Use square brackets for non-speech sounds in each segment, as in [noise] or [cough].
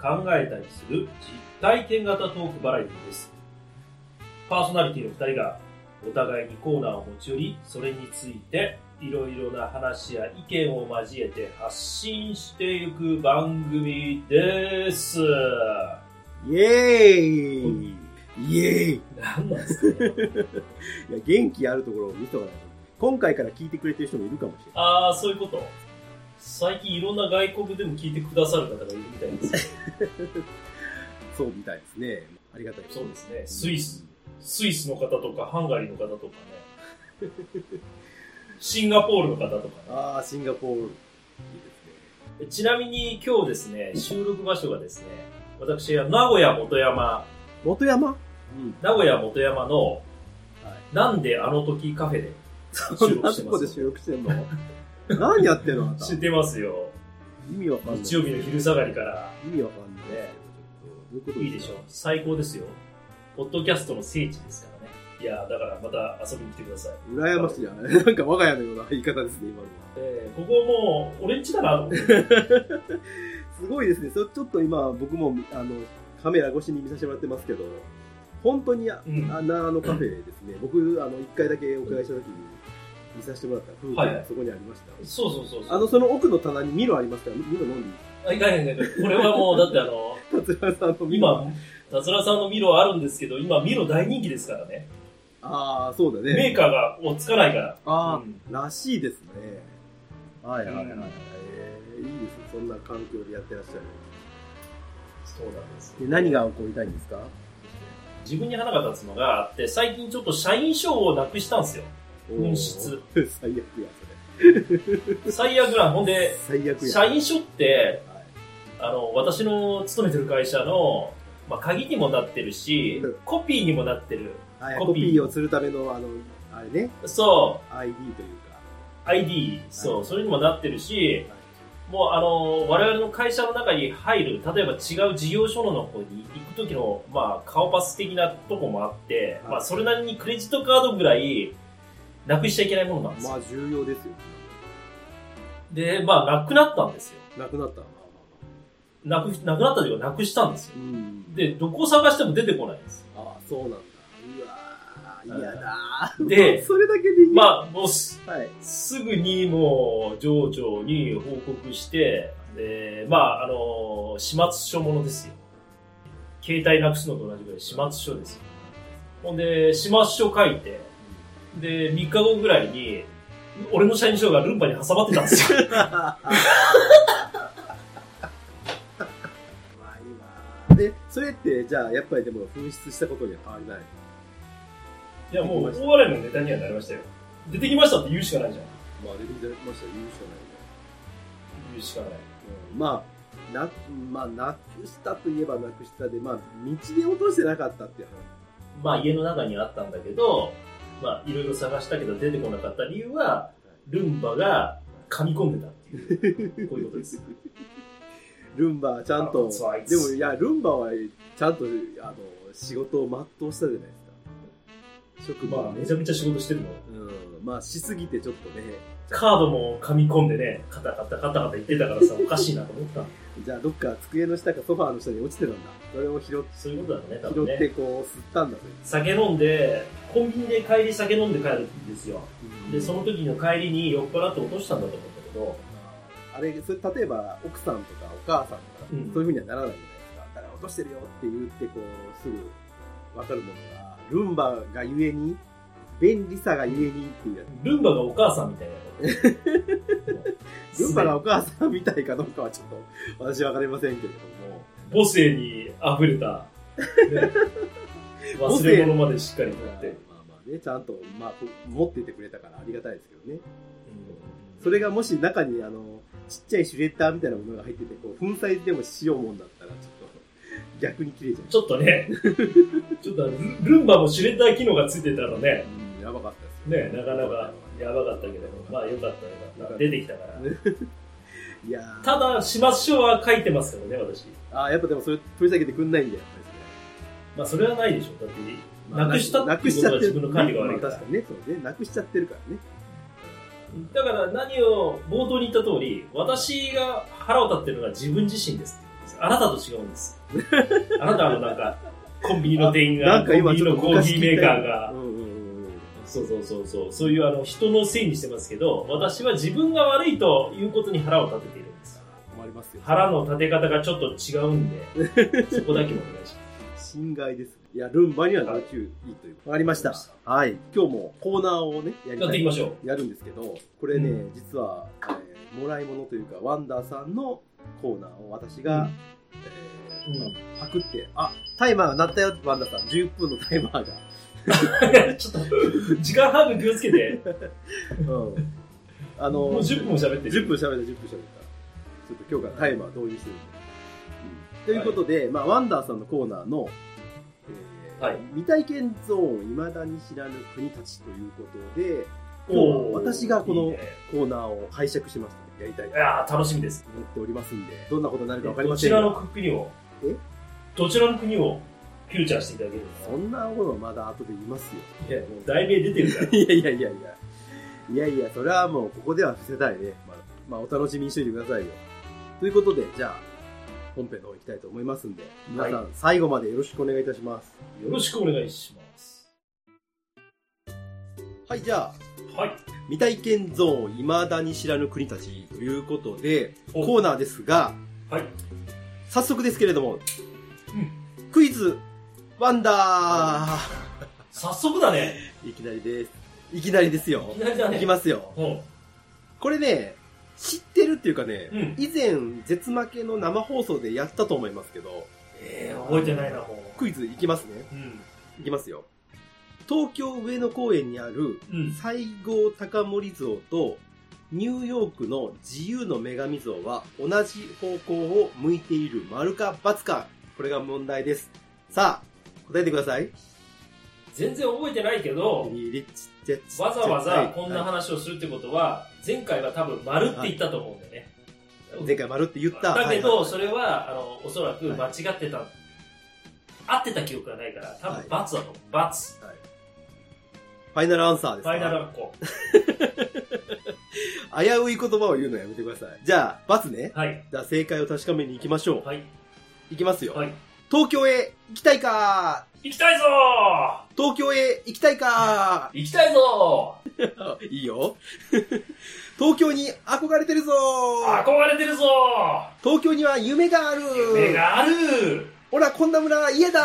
考えたりする実体験型トークバラエティです。パーソナリティの二人がお互いにコーナーを持ち寄り、それについていろいろな話や意見を交えて発信していく番組です。イエーイイエーイい何なんですか？[laughs] ねや、元気あるところを見とかないと。今回から聞いてくれてる人もいるかもしれない。ああ、そういうこと。最近いろんな外国でも聞いてくださる方がいるみたいです。[laughs] そうみたいですね。ありがたいそうですね。スイス、スイスの方とか、ハンガリーの方とかね。[laughs] シンガポールの方とかああ、シンガポール。いいですね。ね。ちなみに今日ですね、収録場所がですね、私は名古屋元山、元山？うん。名古屋元山の、はい。なんであの時カフェでそんな収録してまと [laughs] こです収録してんの？[laughs] 何やってんのあなた知ってますよ。意味わかんない。日曜日の昼下がりから。意味わかんないですけど、ちょっと。どういうこといいでしょう。最高ですよ。ポッドキャストの聖地ですからね。いやーだからまた遊びに来てください。羨ましいじゃないなんか我が家のような言い方ですね、今のは。えーここもう、俺んちだなと思って。[laughs] すごいですね。そちょっと今、僕も、あの、カメラ越しに見させてもらってますけど、本当にあ、うんあのあのカフェですね。僕、あの、一回だけお伺いした時に見させてもらった風景はいはいがそこにありました。そうそうそうそう。あの、その奥の棚にミロありますか？ら、ミロ飲んでいいあ、いかんいかんいかんこれはもう、だってあの、[laughs] 達郎さんのミロ。今、達郎さんのミロあるんですけど、今ミロ大人気ですからね。ああ、そうだメーね。カーが追っつかないから。ああ、うんらしいですね。はいはいはいはい。うんえーいいですね。そんな環境でやってらっしゃる。そうなんですよで何が起こりたいんですか？自分に花が立つのがあって、最近ちょっと社員証をなくしたんですよ。紛失。[laughs] 最悪や、最悪な。ほんで、それ。最悪や。社員証って、はいあの、私の勤めてる会社の、まあ、鍵にもなってるしうん、コピーにもなってる。はい、コピーをするための、あの、あれね、そ ID というか。う、ID、そう、それにもなってるしは、もうあの、我々の会社の中に入る、例えば違う事業所の方に行く時の、まあ、顔パス的なとこもあって、はいまあ、それなりにクレジットカードぐらい、なくしちゃいけないものなんですよ。まあ、重要ですよ。で、まあ、なくなったんですよ。なくなったら、なく、なくなったというか、なくしたんですよ。あ。うん。で、どこを探しても出てこないんです。ああ、そうなんだ。うわー、嫌だー。で [laughs] それだけでいい？まあ、もうす、あ、はい。すぐにもう、上長に報告して、で、まあ、あの、始末書ものですよ。携帯なくすのと同じぐらい始末書ですよ。ほんで、始末書書いて、で、3日後ぐらいに、俺の社員証がルンバに挟まってたんですよ。まあいいわー。で、それって、じゃあ、やっぱりでも、紛失したことには変わりない。いや、もう、大笑いのネタにはなりましたよ。出てきましたって言うしかないじゃん。まあ、出てきましたら言うしかないね。言うしかない。うんまあ、な、まあ、なくしたといえばなくしたで、まあ、道で落としてなかったっていうまあ、家の中にあったんだけど、まあ、いろいろ探したけど出てこなかった理由は、ルンバが噛み込んでたっていう、こういうことです。ルンバちゃんとでもいや、ルンバはちゃんとあの仕事を全うしたじゃないですか。職場まあ、めちゃめちゃ仕事してるの。うん、まあしすぎてちょっとね、カードも噛み込んでね、カタカタカタカタ言ってたからさ、おかしいなと思ったの。じゃあどっか机の下かソファーの下に落ちてたんだ。それを拾っそういうことだね、多拾分ね。ってこう吸ったんだという。酒飲んで、コンビニで帰り酒飲んで帰るんですよ。で、その時の帰りに酔っ払って落としたんだと思うんだけど、あれ、それ例えば奥さんとかお母さんとか、うんそういうふうにはならないじゃないですか。だから落としてるよって言ってこう、すぐわかるものが、ルンバがゆえに、便利さがゆえにっていうやつ。ルンバがお母さんみたいなこと。[laughs] ルンバがお母さんみたいかどうかはちょっと私はわかりませんけれども。母性に溢れた、ね忘れ物までしっかり持って。まあまあね、ちゃんと、まあ、こう持っていてくれたからありがたいですけどね。うんそれがもし中に、あの、ちっちゃいシュレッダーみたいなものが入ってて、こう、粉砕でもしようもんだったら、ちょっ逆に綺麗じゃん。ちょっとね、ちょっとルルンバもシュレッダー機能がついてたらね、うん、やばかったですね、なかなかやばかったけど、まあよかったよかった。出てきたから。[laughs] いやーただ、始末書は書いてますからね、私。あーやっぱでもそれ取り下げてくんないんだよ、やっぱりまあそれはないでしょ。だって、まあなくしたっていうことは自分の管理が悪いからまあ確かにね、そうね。なくしちゃってるからね。だから何を冒頭に言った通り、私が腹を立ってるのは自分自身ですって言うんです。あなたと違うんです。あなたはもうなんか、コンビニの店員が、なんか今コンビニのコーヒーメーカーがうんうん。そうそうそうそう、そういうあの人のせいにしてますけど、私は自分が悪いということに腹を立てているんです。困りますよ。腹の立て方がちょっと違うんで、[laughs] そこだけもお願いします。侵害です。いや、ルンバには要注意という。わかりました。はい。今日もコーナーをね、やりたいやっていきましょう。やるんですけど、これね、う実は、えーもらい物というか、ワンダーさんのコーナーを私が、えーうんパクって、あ、タイマーが鳴ったよ、ワンダーさん。10分のタイマーが。[laughs] ちょっと、時間半分気をつけて。うん。あの、もう10分も喋ってる。10分喋った、10分喋った。ちょっと今日からタイマー導入してるということで、まあ、ワンダーさんのコーナーの、えーはい未体験ゾーン未だに知らぬ国たちということで、今日は私がこのいいねコーナーを拝借しましたので、やりたいといやー楽しみです。思っておりますんで、どんなことになるかわかりませんがどちらの国を？え？どちらの国を？フューチャーしていただけるそんなことはまだ後で言いますよ。のいや、もう題名出てるから。[laughs] いやいやいやいや。いやいや、それはもうここでは伏せたいね。まあ、まあ、お楽しみにしておいてくださいよ。ということで、じゃあ、本編の方行きたいと思いますんで、皆さん、はい最後までよろしくお願いいたします。よろしくお願いします。はい、じゃあ、はい。未体験ゾーン未だに知らぬ国たちということで、おコーナーですが、はい。早速ですけれども、うんクイズ、ワンダ早速だね。ーいきなりです。いきなりですよいき。なりだね。いきますよ。うん。これね、知ってるっていうかね、うん以前、絶負けの生放送でやったと思いますけど、えー、覚えてないな、もクイズいきますね。う。うん。いきますよ。東京上野公園にあるうん。西郷隆盛像とニューヨークの自由の女神像は同じ方向を向いている丸か×かこれが問題です。さあ、答えてください。全然覚えてないけど、わざわざこんなはい話をするってことは、前回は多分丸って言ったと思うんだよね。前回丸って言った。だけど、はいそれは、あの、おそらく間違ってた、合ってた記憶がないから、多分×だと思う。×。はいファイナルアンサーですか？ファイナルアンコ。[laughs] 危うい言葉を言うのやめてください。じゃあ、×ね。はい。じゃあ正解を確かめに行きましょう。はい。いきますよ。はい。東京へ行きたいか？行きたいぞ！東京へ行きたいか？ー行きたいぞ！[laughs] いいよ。[laughs] 東京に憧れてるぞ！ー憧れてるぞ！東京には夢がある！ー夢がある！ほら、こんな村嫌だ！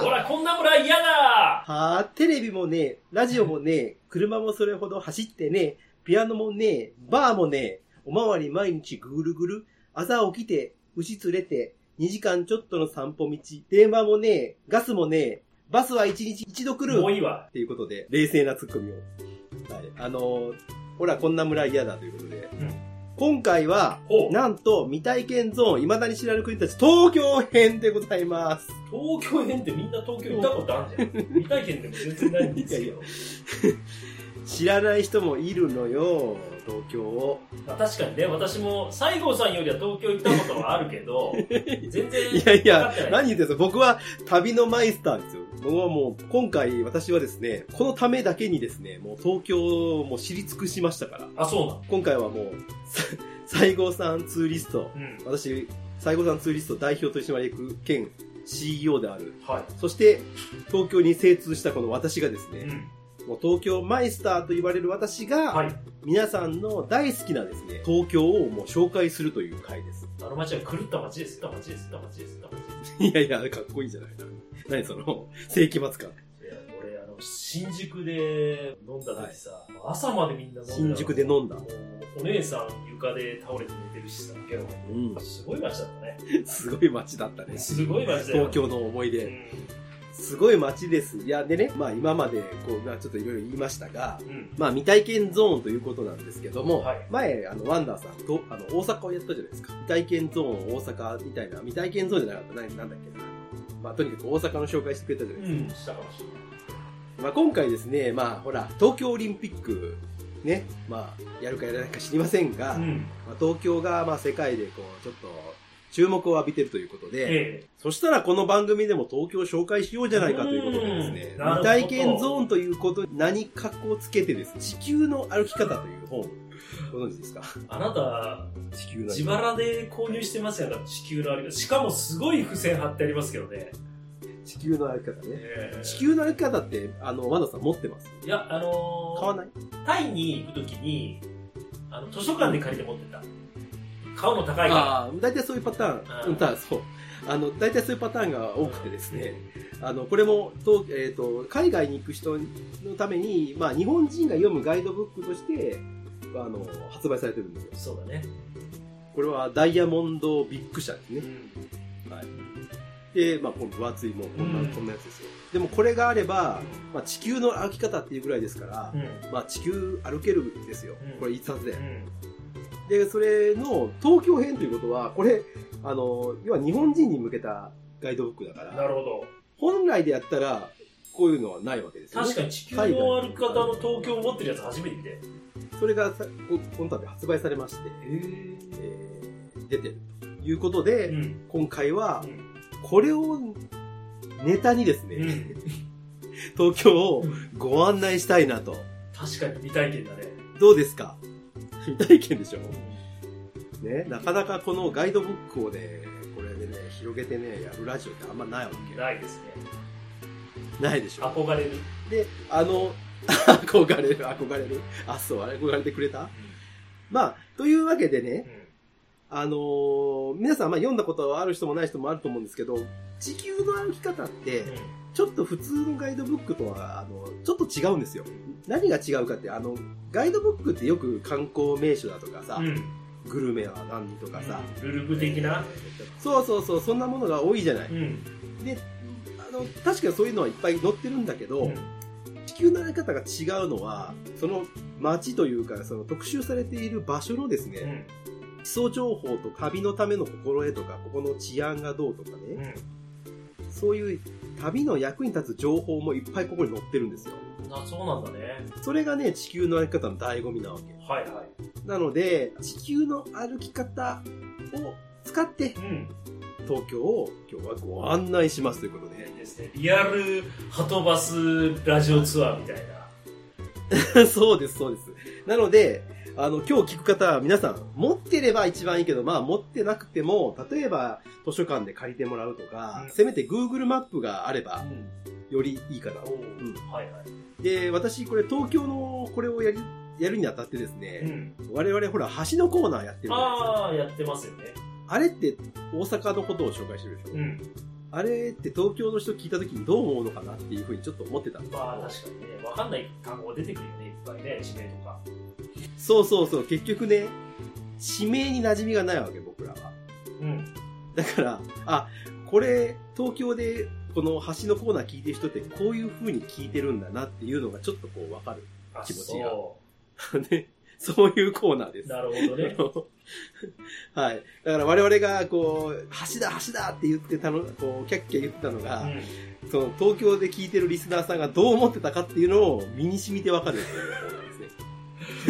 ほら、こんな村嫌だ！はあ、テレビもね、ラジオもね、車もそれほど走ってね、ピアノもね、バーもね、おまわり毎日ぐるぐる、朝起きて、牛連れて、2時間ちょっとの散歩道、電話もね、ガスもね、バスは1日1度来るもういいわ。っていうことで、冷静なツッコミを。はい。あのーほら、こんな村嫌だということで。うん今回はほ、うなんと、未体験ゾーン、未だに知らぬ国たち、東京編でございます。東京編ってみんな東京行ったことあるじゃん。[laughs] 未体験でも全然ないんですけど。知らない人もいるのよ、東京を。まあ確かにね、私も西郷さんよりは東京行ったことはあるけど、[laughs] 全然いやいや何言ってんすか僕は旅のマイスターですよ。僕はもう、今回私はですね、このためだけにですね、もう東京をもう知り尽くしましたから。あ、そうなの？今回はもう、さ西郷さんツーリスト、うん。私、西郷さんツーリスト代表取締役兼 CEO である。はそして、東京に精通したこの私がですい。うね、ん。もう東京マイスターと言われる私が、はい。皆さんの大好きなですね、東京をもう紹介するという回です。あの街は狂った街です。狂った街です。狂った街です。狂った街です。[laughs] いやいや、かっこいいじゃないな。[laughs] 何その、世紀末感。いや俺、あの、新宿で飲んだ時さ、朝までみんな飲んでた新宿で飲んだお姉さん床で倒れて寝てるしさ、けど、うん。すごい街だったね。[laughs] すごい街だったね。すごい街だよ。東京の思いう出。ん。すごい街です。いや、でね、まあ今まで、こう、まあちょっといろいろ言いましたが、うん。まあ未体験ゾーンということなんですけども、はい前、あの、ワンダーさんと、あの、大阪をやったじゃないですか。未体験ゾーン大阪みたいな、未体験ゾーンじゃなかった。ななんだっけな。まあ、とにかく大阪の紹介してくれたじゃないですか。うん、したかもしれない。まあ、今回ですね、まあ、ほら、東京オリンピック、ね、まあ、やるかやらないか知りませんが、うん。まあ、東京が、まあ、世界でこう、ちょっと、注目を浴びてるということで、えそしたらこの番組でも東京を紹介しようじゃないかということでですね、未体験ゾーンということに何かこうつけてですね、地球の歩き方という本、ご存知ですか？えあなた、地球の歩自き方。腹で購入してますやんか、地球のあれが。しかもすごい付箋貼ってありますけどね。地球の歩き方ね。ええ地球の歩き方って、あの、ワンダさん持ってます？いや、あのー、買わない？タイに行くときに、あの、図書館で借りて持ってた。買うの高いかああ、大体そういうパターン、うんうん、たそう。あの、大体そういうパターンが多くてですね、あの、これも、とえっ、と、海外に行く人のために、まあ、日本人が読むガイドブックとして、あの、発売されてるんですよ。ら。そうだね。これはダイヤモンドビッグ社ですね。うん。はい。で、まあ、この分厚いもうこんな、うんこんなやつですよ。でもこれがあれば、まあ、地球の歩き方っていうぐらいですから、うん。まあ、地球歩けるんですようん。これ一冊でう。ん。で、それの東京編ということは、これ、あの、要は日本人に向けたガイドブックだから、なるほど。本来でやったら、こういうのはないわけですよね。確かに地球の歩き方の東京を持ってるやつ初めて見て。それがさここの度発売されまして、へえー出てるということで、うん。今回はう、ん。これをネタにですね、うん。[laughs] 東京をご案内したいなと。確かに未体験だね。どうですか？未体験でしょ？ね、なかなかこのガイドブックをね、これでね、広げてね、やるラジオってあんまないわけ。ないですね。ないでしょ？憧れる。で、あの、[laughs] 憧れる、憧れる？あ、そう、憧れてくれた？まあ、というわけでね、あのー皆さん、まあ読んだことある人もない人もあると思うんですけど、地球の歩き方って、ちょっと普通のガイドブックとは、あの、ちょっと違うんですよ。何が違うかって、あの、ガイドブックってよく観光名所だとかさ、うん。グルメは何とかさ、ルルブ的な。そうそうそう、そんなものが多いじゃない。うん。で、あの、確かにそういうのはいっぱい載ってるんだけど、うん地球の歩き方が違うのは、その街というか、その特集されている場所のですね、うん。基礎情報と旅のための心得とか、ここの治安がどうとかうね、ん。そういう旅の役に立つ情報もいっぱいここに載ってるんですよ。あ、そうなんだね。それがね、地球の歩き方の醍醐味なわけ。はいはい。なので、地球の歩き方を使ってうん。東京を今日はご案内しますということで。いいですね。リアルハトバスラジオツアーみたいな。[laughs] そうです、そうです。なので、あの、今日聞く方は皆さん、持ってれば一番いいけど、まあ持ってなくても、例えば図書館で借りてもらうとか、うんせめて Google マップがあれば、ん。よりいいかなお。うんはいはい。で、私、これ東京のこれをやり、やるにあたってですうね、ん。我々ほら、橋のコーナーやってるじゃないですか。ああ、やってますよね。あれって大阪のことを紹介してるでしょ。うん。あれって東京の人聞いた時にどう思うのかなっていうふうにちょっと思ってたんですけどまあ確かにね、わかんない単語が出てくるよね、いっぱいね、地名とか。そうそうそう、結局ね、地名に馴染みがないわけ、僕らは。うん。だから、あ、これ、東京で、この橋のコーナー聞いてる人って、こういう風に聞いてるんだなっていうのがちょっとこうわかる。あ、気持ちがそ [laughs] ね、そういうコーナーです。う。なるほどね。[laughs] はい。だから我々が、こう、橋だ、橋だって言ってたの、こう、キャッキャ言ってたのが、うその、東京で聞いてるリスナーさんがどう思ってたかっていうのを身に染みてわかるっていうコーナーですね。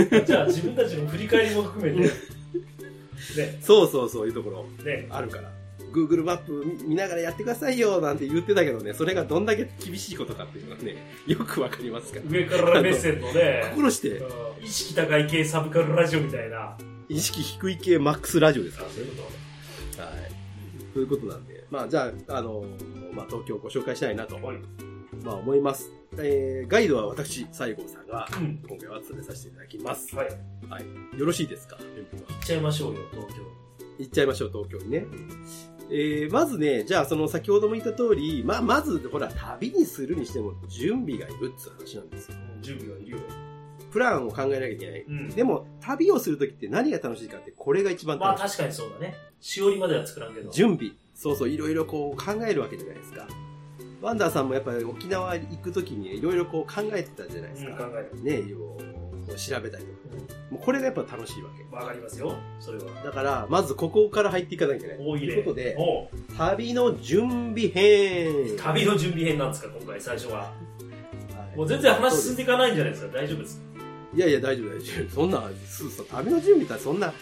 ん。[laughs] じゃあ自分たちの振り返りも含めて、ね、そうそうそういうところ。ね、あるから。Google マップ見見ながらやってくださいよなんて言ってたけどね、それがどんだけ厳しいことかっていうのがね、[laughs] よくわかりますから。上から目線のね、[laughs] 心して、うん意識高い系サブカルラジオみたいな。あ、意識低い系マックスラジオですかそういうこら。はい。ということなんで、まあじゃあ、あの、まあ東京をご紹介したいなと、と。はい。まあ思います。えー、ガイドは私、西郷さんが、うん。今回は務めさせていただきます。はい。よろしいですか？準備は行っちゃいましょうよ、東京。行っちゃいましょう、東京にね。えー、まずね、じゃあその先ほども言った通り、まあまず、ほら、旅にするにしても準備がいるっつう話なんですよ。うん準備はいるよ。プランを考えなきゃいけない。うん。でも、旅をするときって何が楽しいかって、これが一番楽しい。まあ確かにそうだね。しおりまでは作らんけど。準備。そうそう、いろいろこう考えるわけじゃないですか。ワンダーさんもやっぱり沖縄行くときにいろいろこう考えてたじゃないですうん、か。考える。ね、いろ調べたりとか。もうこれがやっぱ楽しいわけ。わかりますよ。それは。だから、まずここから入っていかなきゃいけない。ということで、旅の準備編。旅の準備編なんですか、今回最初は。はいもう全然話進んでいかないんじゃないですか。大丈夫ですかいやいや、大丈夫、大丈夫。そんな、そうそう、旅の準備ってそんな、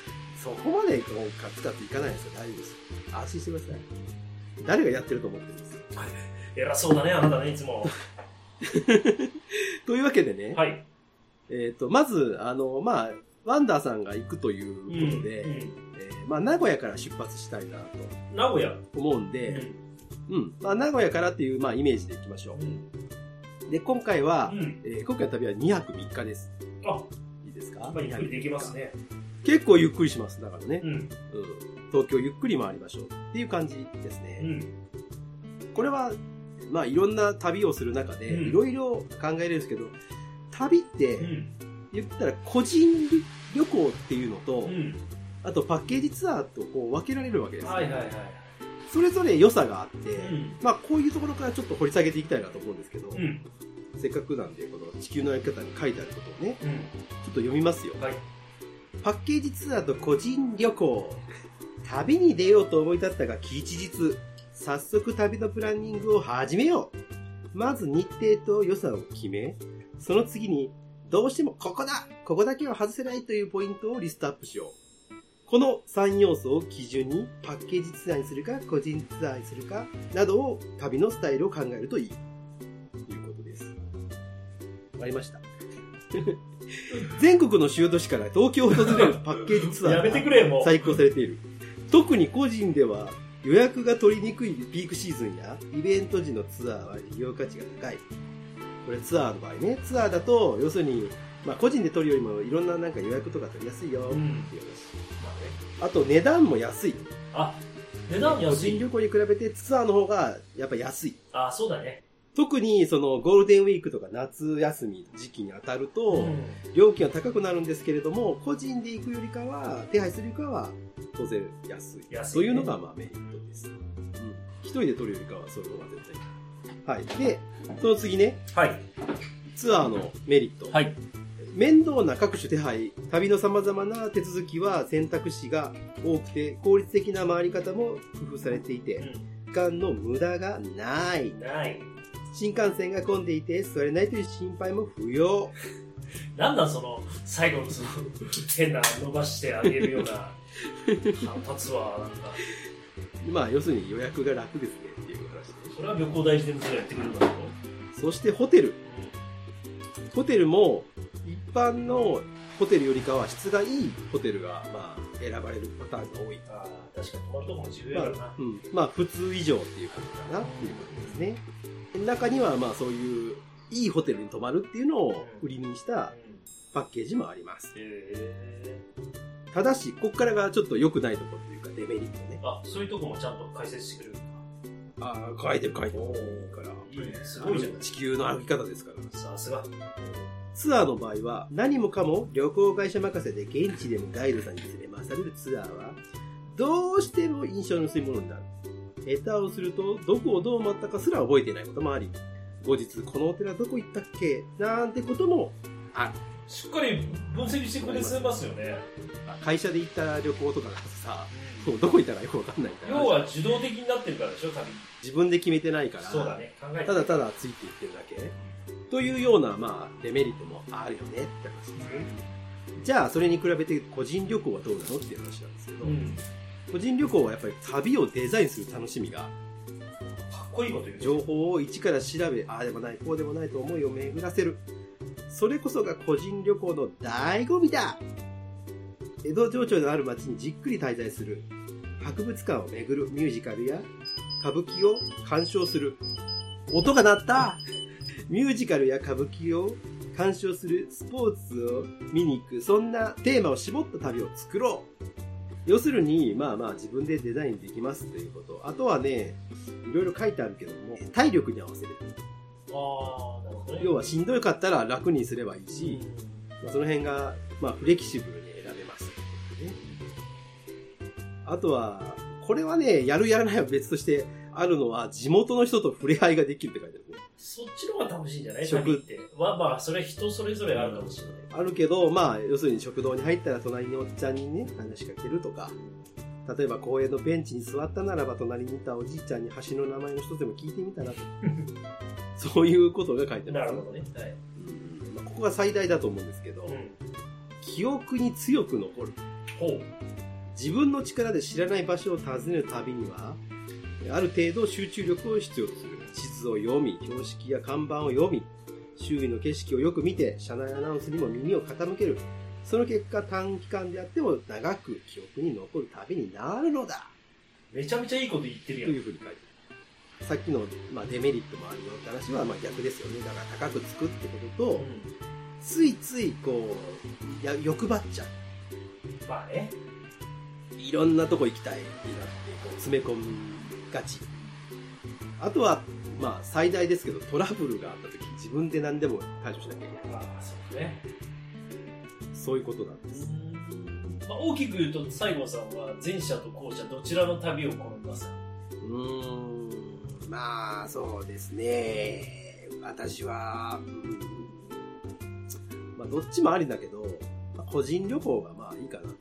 そこまでこうカツカツいかないですよ。大丈夫です。安心してください。誰がやってると思ってるんです偉そうだね、あなたね、いつも。[laughs] というわけでね、はい。えっ、と、まず、あの、まあ、ワンダーさんが行くということで、うんえーまあ、名古屋から出発したいな名古屋？と思うんで、うん、まあ、名古屋からっていう、まあ、イメージでいきましょうん。う。で、今回はう、ん。えー今回の旅は2泊3日です。あ、いいですか？まあ、ゆっくりできます。ね。結構ゆっくりします。だからね、うん。うん。東京ゆっくり回りましょうっていう感じですね。うん。これは、まあ、いろんな旅をする中で、うんいろいろ考えれるんですけど、旅ってう、ん。言ったら個人旅行っていうのと、うん。あとパッケージツアーとこう分けられるわけです、はいはいはい。それぞれ良さがあって、うん。まあこういうところからちょっと掘り下げていきたいなと思うんですけど、うん。せっかくなんでこの地球の歩き方に書いてあることをね、うん。ちょっと読みますよ。はい。パッケージツアーと個人旅行。旅に出ようと思い立ったが吉日。早速旅のプランニングを始めよう。まず日程と予算を決め、その次にどうしてもここだここだけは外せないというポイントをリストアップしよう。この3要素を基準にパッケージツアーにするか個人ツアーにするかなどを旅のスタイルを考えるといい。ということです。わかりました。[laughs] 全国の主要都市から東京を訪れるパッケージツアーやめてくれ、もう。最高されている。特に個人では予約が取りにくいピークシーズンやイベント時のツアーは利用価値が高い。これツアーの場合ね、ツアーだと、要するに、まあ個人で取るよりもいろんななんか予約とか取りやすいよっていう話。うん。まあねあと値段も安い。あ、値段個安い。人旅行に比べてツアーの方がやっぱ安い。あ、そうだね。特にそのゴールデンウィークとか夏休み時期に当たると、うん。料金は高くなるんですけれども、個人で行くよりかは、手配するよりかは、当然安い。安いねというのがまあメリットです。うん。一人で取るよりかは、その方が絶対いい。はい。で、その次ね、はい。ツアーのメリット。はい。面倒な各種手配、旅の様々な手続きは選択肢が多くて、効率的な回り方も工夫されていて、う時間の無駄がない。ん。ない。新幹線が混んでいて座れないという心配も不要。なんなんその、最後のその、変な伸ばしてあげるような、[laughs] 反発は、なんか、まあ、要するに予約が楽ですねっていう話で。それは旅行大事でもそれやってくれるんだけど。そしてホテル。ホテルも、一般のホテルよりかは質がいいホテルが、まあ、選ばれるパターンが多い。ああ、確かに泊まるとこも重要まあやからな。、うん。まあ、普通以上っていう感じかなっていうことですね。中には、まあ、そういう、いいホテルに泊まるっていうのを売りにしたパッケージもあります。えただし、ここからがちょっと良くないところというか、デメリットね。ー、あ、そういうとこもちゃんと解説してくれる。ああ、書いてる書いてる。いいから。いいねすごいじゃん地球の歩き方ですから。さすが。ツアーの場合は何もかも旅行会社任せで現地でもガイドさんに連れ回されるツアーはどうしても印象の薄いものになる。下手をするとどこをどう回ったかすら覚えていないこともあり、後日このお寺どこ行ったっけ？なんてこともある。しっかり分析してくれてますよね。会社で行った旅行とかだとさ、もうどこ行ったらよくわかんないから。要は受動的になってるからでしょ、旅。自分で決めてないから、そうだね。考えてただただついていってるだけ。というような、まあ、デメリットもあるよねって話ですね。じゃあ、それに比べて個人旅行はどうなのっていう話なんですけど、うん。個人旅行はやっぱり旅をデザインする楽しみが、かっこいいこと言うね。情報を一から調べ、ああでもない、こうでもないと思いを巡らせる。それこそが個人旅行の醍醐味だ江戸情緒のある街にじっくり滞在する。博物館を巡るミュージカルや歌舞伎を鑑賞する。音が鳴ったミュージカルや歌舞伎を鑑賞するスポーツを見に行く。そんなテーマを絞った旅を作ろう要するに、まあまあ自分でデザインできますということ。あとはね、いろいろ書いてあるけども、体力に合わせる。ああ、なるほどね。要はしんどかったら楽にすればいいし、まあその辺が、まあフレキシブルに選べます、ね。あとは、これはね、やるやらないは別としてあるのは、地元の人と触れ合いができるって書いてあるね。そっちの方が楽しいんじゃない？食旅って。まあまあ、それは人それぞれあるかもしれない。あるけど、まあ、要するに食堂に入ったら隣のおっちゃんにね、話しかけるとか、例えば公園のベンチに座ったならば隣にいたおじいちゃんに橋の名前の一つでも聞いてみたらと。[laughs] そういうことが書いてます、なるほどね。はい。うんまあここが最大だと思うんですけど、うん。記憶に強く残る。ほう。自分の力で知らない場所を訪ねる旅には、ある程度集中力を必要とする。地図を読み、標識や看板を読み、周囲の景色をよく見て、車内アナウンスにも耳を傾ける。その結果、短期間であっても長く記憶に残る旅になるのだめちゃめちゃいいこと言ってとるやん。いうふうに書いてある。さっきの、まあ、デメリットもあるよって話はまあ逆ですよね。だから高くつくってことと、うん。ついついこう、や欲張っちゃう。まあね。いろんなとこ行きたいになってこう詰め込みがち。あとは、まあ最大ですけどトラブルがあった時自分で何でも対処しなきゃいけない。まあ、そうね。そういうことなんです。まあ、大きく言うと、西郷さんは前者と後者どちらの旅を好みます？かうーん、まあそうですね。私は、うんまあどっちもありだけど、まあ個人旅行がまあいいかなと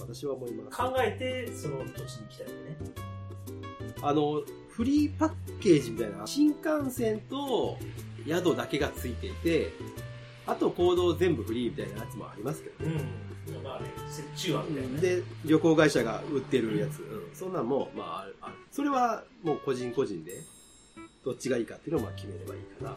私は思います。考えて、その土地に行きたいよね。あの、フリーパッケージみたいな、新幹線と宿だけがついていて、あと行動全部フリーみたいなやつもありますけどね。うん。まあね、折衷案みたいなね。で、旅行会社が売ってるやつ、うんそんなんも、まあある。それはもう個人個人で、どっちがいいかっていうのをまあ決めればいいかな、う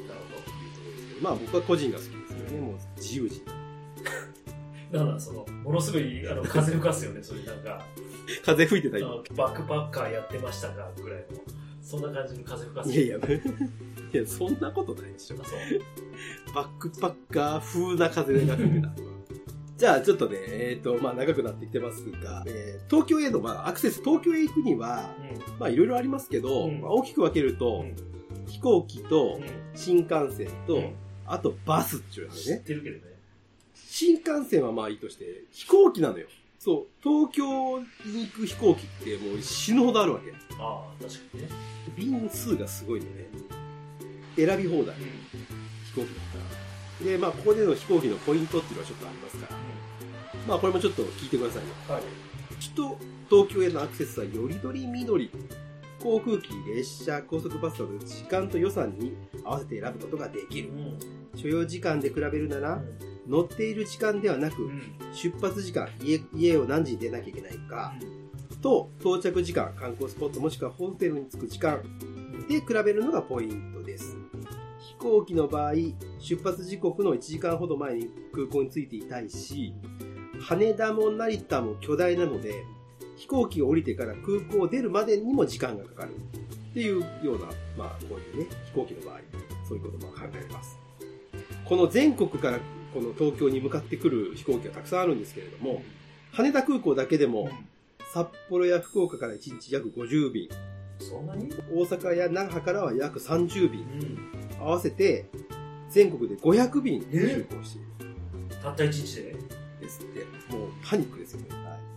うん。なるほど。ところですけど、まあ僕は個人が好きですよね。もう自由人。[laughs] だから、その、ものすごい、あの、風吹かすよね、そういうなんか、[laughs] 風吹いてたあ今。のバックパッカーやってましたか、ぐらいの。そんな感じの風吹かす。いやいや、[laughs] いや、そんなことないでしょ。バックパッカー風な風が吹くな。[laughs] じゃあちょっとね、えっ、と、まあ長くなってきてますが、えー東京への、まあアクセス、東京へ行くには、まあいろいろありますけど、うんまあ、大きく分けるうと、ん。飛行機とうん。新幹線と、うんあとバスっていうの知っね。てるけどね。新幹線はまあいいとして、飛行機なのよ。そう、東京に行く飛行機ってもう死ぬほどあるわけ。ああ、確かにね。便数がすごいのね。選び放題、飛行機だったら。で、まあここでの飛行機のポイントっていうのはちょっとありますから。まあこれもちょっと聞いてくださいよ。はい。首都東京へのアクセスはよりどりみどり。航空機、列車、高速バスなど時間と予算に合わせて選ぶことができる。うん。所要時間で比べるなら、乗っている時間ではなく、うん。出発時間、家家を何時に出なきゃいけないか、と、到着時間、観光スポットもしくはホテルに着く時間で比べるのがポイントです。飛行機の場合、出発時刻の1時間ほど前に空港に着いていたいし、羽田も成田も巨大なので、飛行機を降りてから空港を出るまでにも時間がかかる。っていうような、まあ、こういうね、飛行機の場合、そういうことも考えます。この全国からこの東京に向かってくる飛行機がたくさんあるんですけれども、羽田空港だけでも、札幌や福岡から1日約50便、そんなに？大阪や那覇からは約30便、うん。合わせて全国で500便就航している。たった一日で？んですって。もうパニックですよね。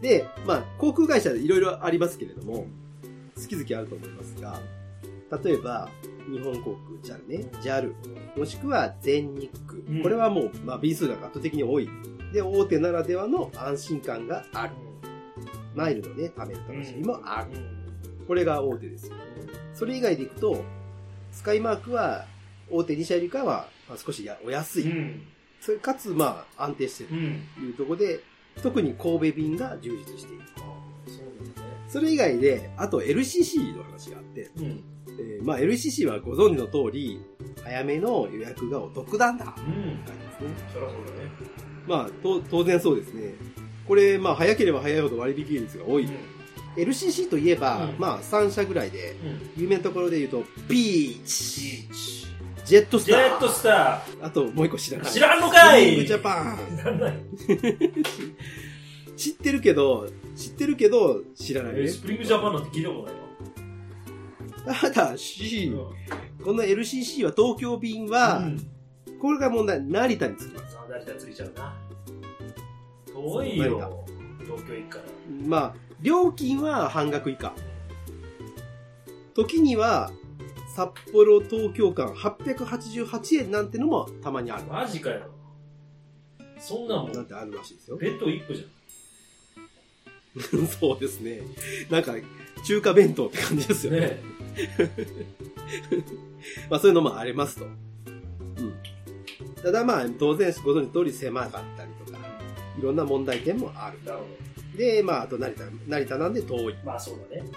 で、まあ、航空会社でいろいろありますけれども、好き好きあると思いますが、例えば、日本航空 JAL ね、JAL、もしくは全日空。うんこれはもう、まあ、便数が圧倒的に多い。で、大手ならではの安心感がある。マイルのね、貯める楽しみもある。これが大手ですよ。それ以外でいくと、スカイマークは、大手2社よりかは、まあ、少しやお安い。うん。それかつ、まあ、安定してるうん。というところで、特に神戸便が充実している。それ以外で、あと LCC の話があって、うん。えーまあ LCC はご存知の通り、早めの予約がお得なんだ。うん。感じですね。そりゃそうだね。まあ、と当然そうですね。これ、まあ、早ければ早いほど割引率が多い。LCC といえば、うんまあ、3社ぐらいで、うん。有名なところで言うと、ビーチ。ジェットスター、ジェットスタあともう一個知らない。ー知らんのかいジャパン。知らない。[laughs] 知ってるけど、知ってるけど、知らないね。えスプリングジャパンなんて聞いたことないただし、わ。この LCC は東京便は、うん。これが問題、成田に着きます。あ、成田ついちゃうな。遠いよ。東京行くから。まあ、料金は半額以下。時には、札幌東京間888円なんてのもたまにある。マジかよ。そんなんもなんてあるらしいですよ。ベッド1個じ [laughs] そうですね。なんか、中華弁当って感じです。よね。ね [laughs] まあそういうのもありますと。うん。ただまあ、当然ご存知の通り狭かったりとか、いろんな問題点もある。なるほで、まあ、あと成田、成田なんで遠い。ど。まあそうだね。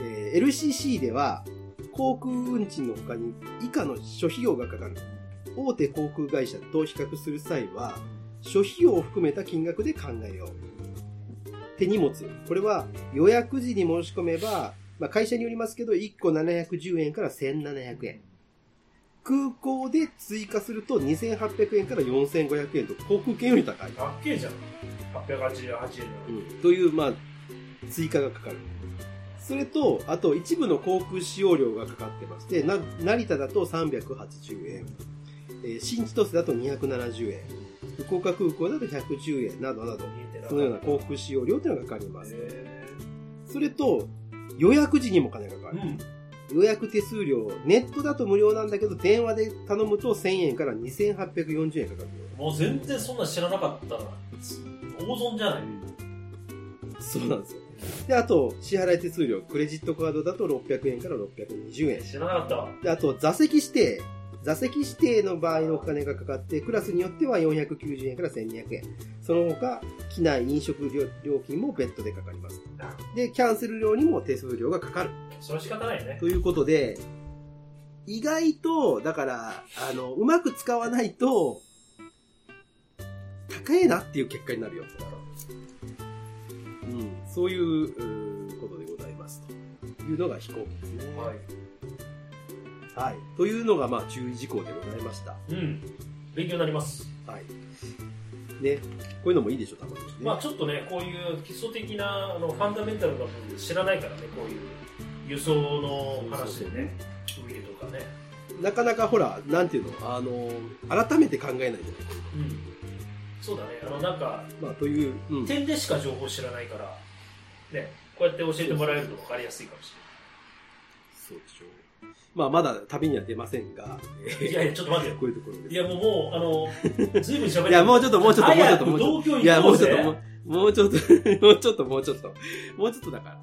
えー LCC では、航空運賃の他に以下の諸費用がかかる。大手航空会社と比較する際は、諸費用を含めた金額で考えよう。手荷物。これは予約時に申し込めば、まあ、会社によりますけど、1個710円から1700円。空港で追加すると2800円から4500円と航空券より高い。かっけえじゃん。888円うん、という、まあ、追加がかかる。それと、あと一部の航空使用料がかかってまして、な成田だと380円、えー新千歳だと270円、福岡空港だと110円などなど、そのような航空使用料というのがかかります。へそれと、予約時にも金がかかる。ーうん。予約手数料、ネットだと無料なんだけど、電話で頼むと1000円から2840円かかる。もう全然そんなん知らなかったな。大損じゃない？そうなんですよ。で、あと、支払い手数料、クレジットカードだと600円から620円。知らなかったわ。で、あと、座席指定。座席指定の場合のお金がかかって、クラスによっては490円から1200円。その他、機内飲食料料金も別途でかかります。で、キャンセル料にも手数料がかかる。それは仕方ないよね。ということで、意外と、だから、あの、うまく使わないと、高えなっていう結果になるよ。うん、そういうことでございます。というのが飛行機ですね。はい。はい。というのが、まあ、注意事項でございました。うん。勉強になります。はい。ね。こういうのもいいでしょ、たまに、ね。まあちょっとね、こういう基礎的な、あの、ファンダメンタルな部分知らないからね、こういう輸送の話でね、海でとかね。なかなかほら、なんていうの、あの、改めて考えないじゃないうん。そうだね、あの、なんか、まあ、という、うん。点でしか情報知らないから、ね、こうやって教えてもらえると分かりやすいかもしそうでしょう。まあ、まだ旅には出ませんが、い。いやいや、ちょっと待ってよ。こういうところです。いや、もう、もう、あの、ずいぶん喋る。いや、もうちょっと、もうちょっと、もうちょっと、もうちょっと。いや、もうちょっと、もうもうちょっと、[laughs] もうちょっと、もうちょっと。もうちょっとだから。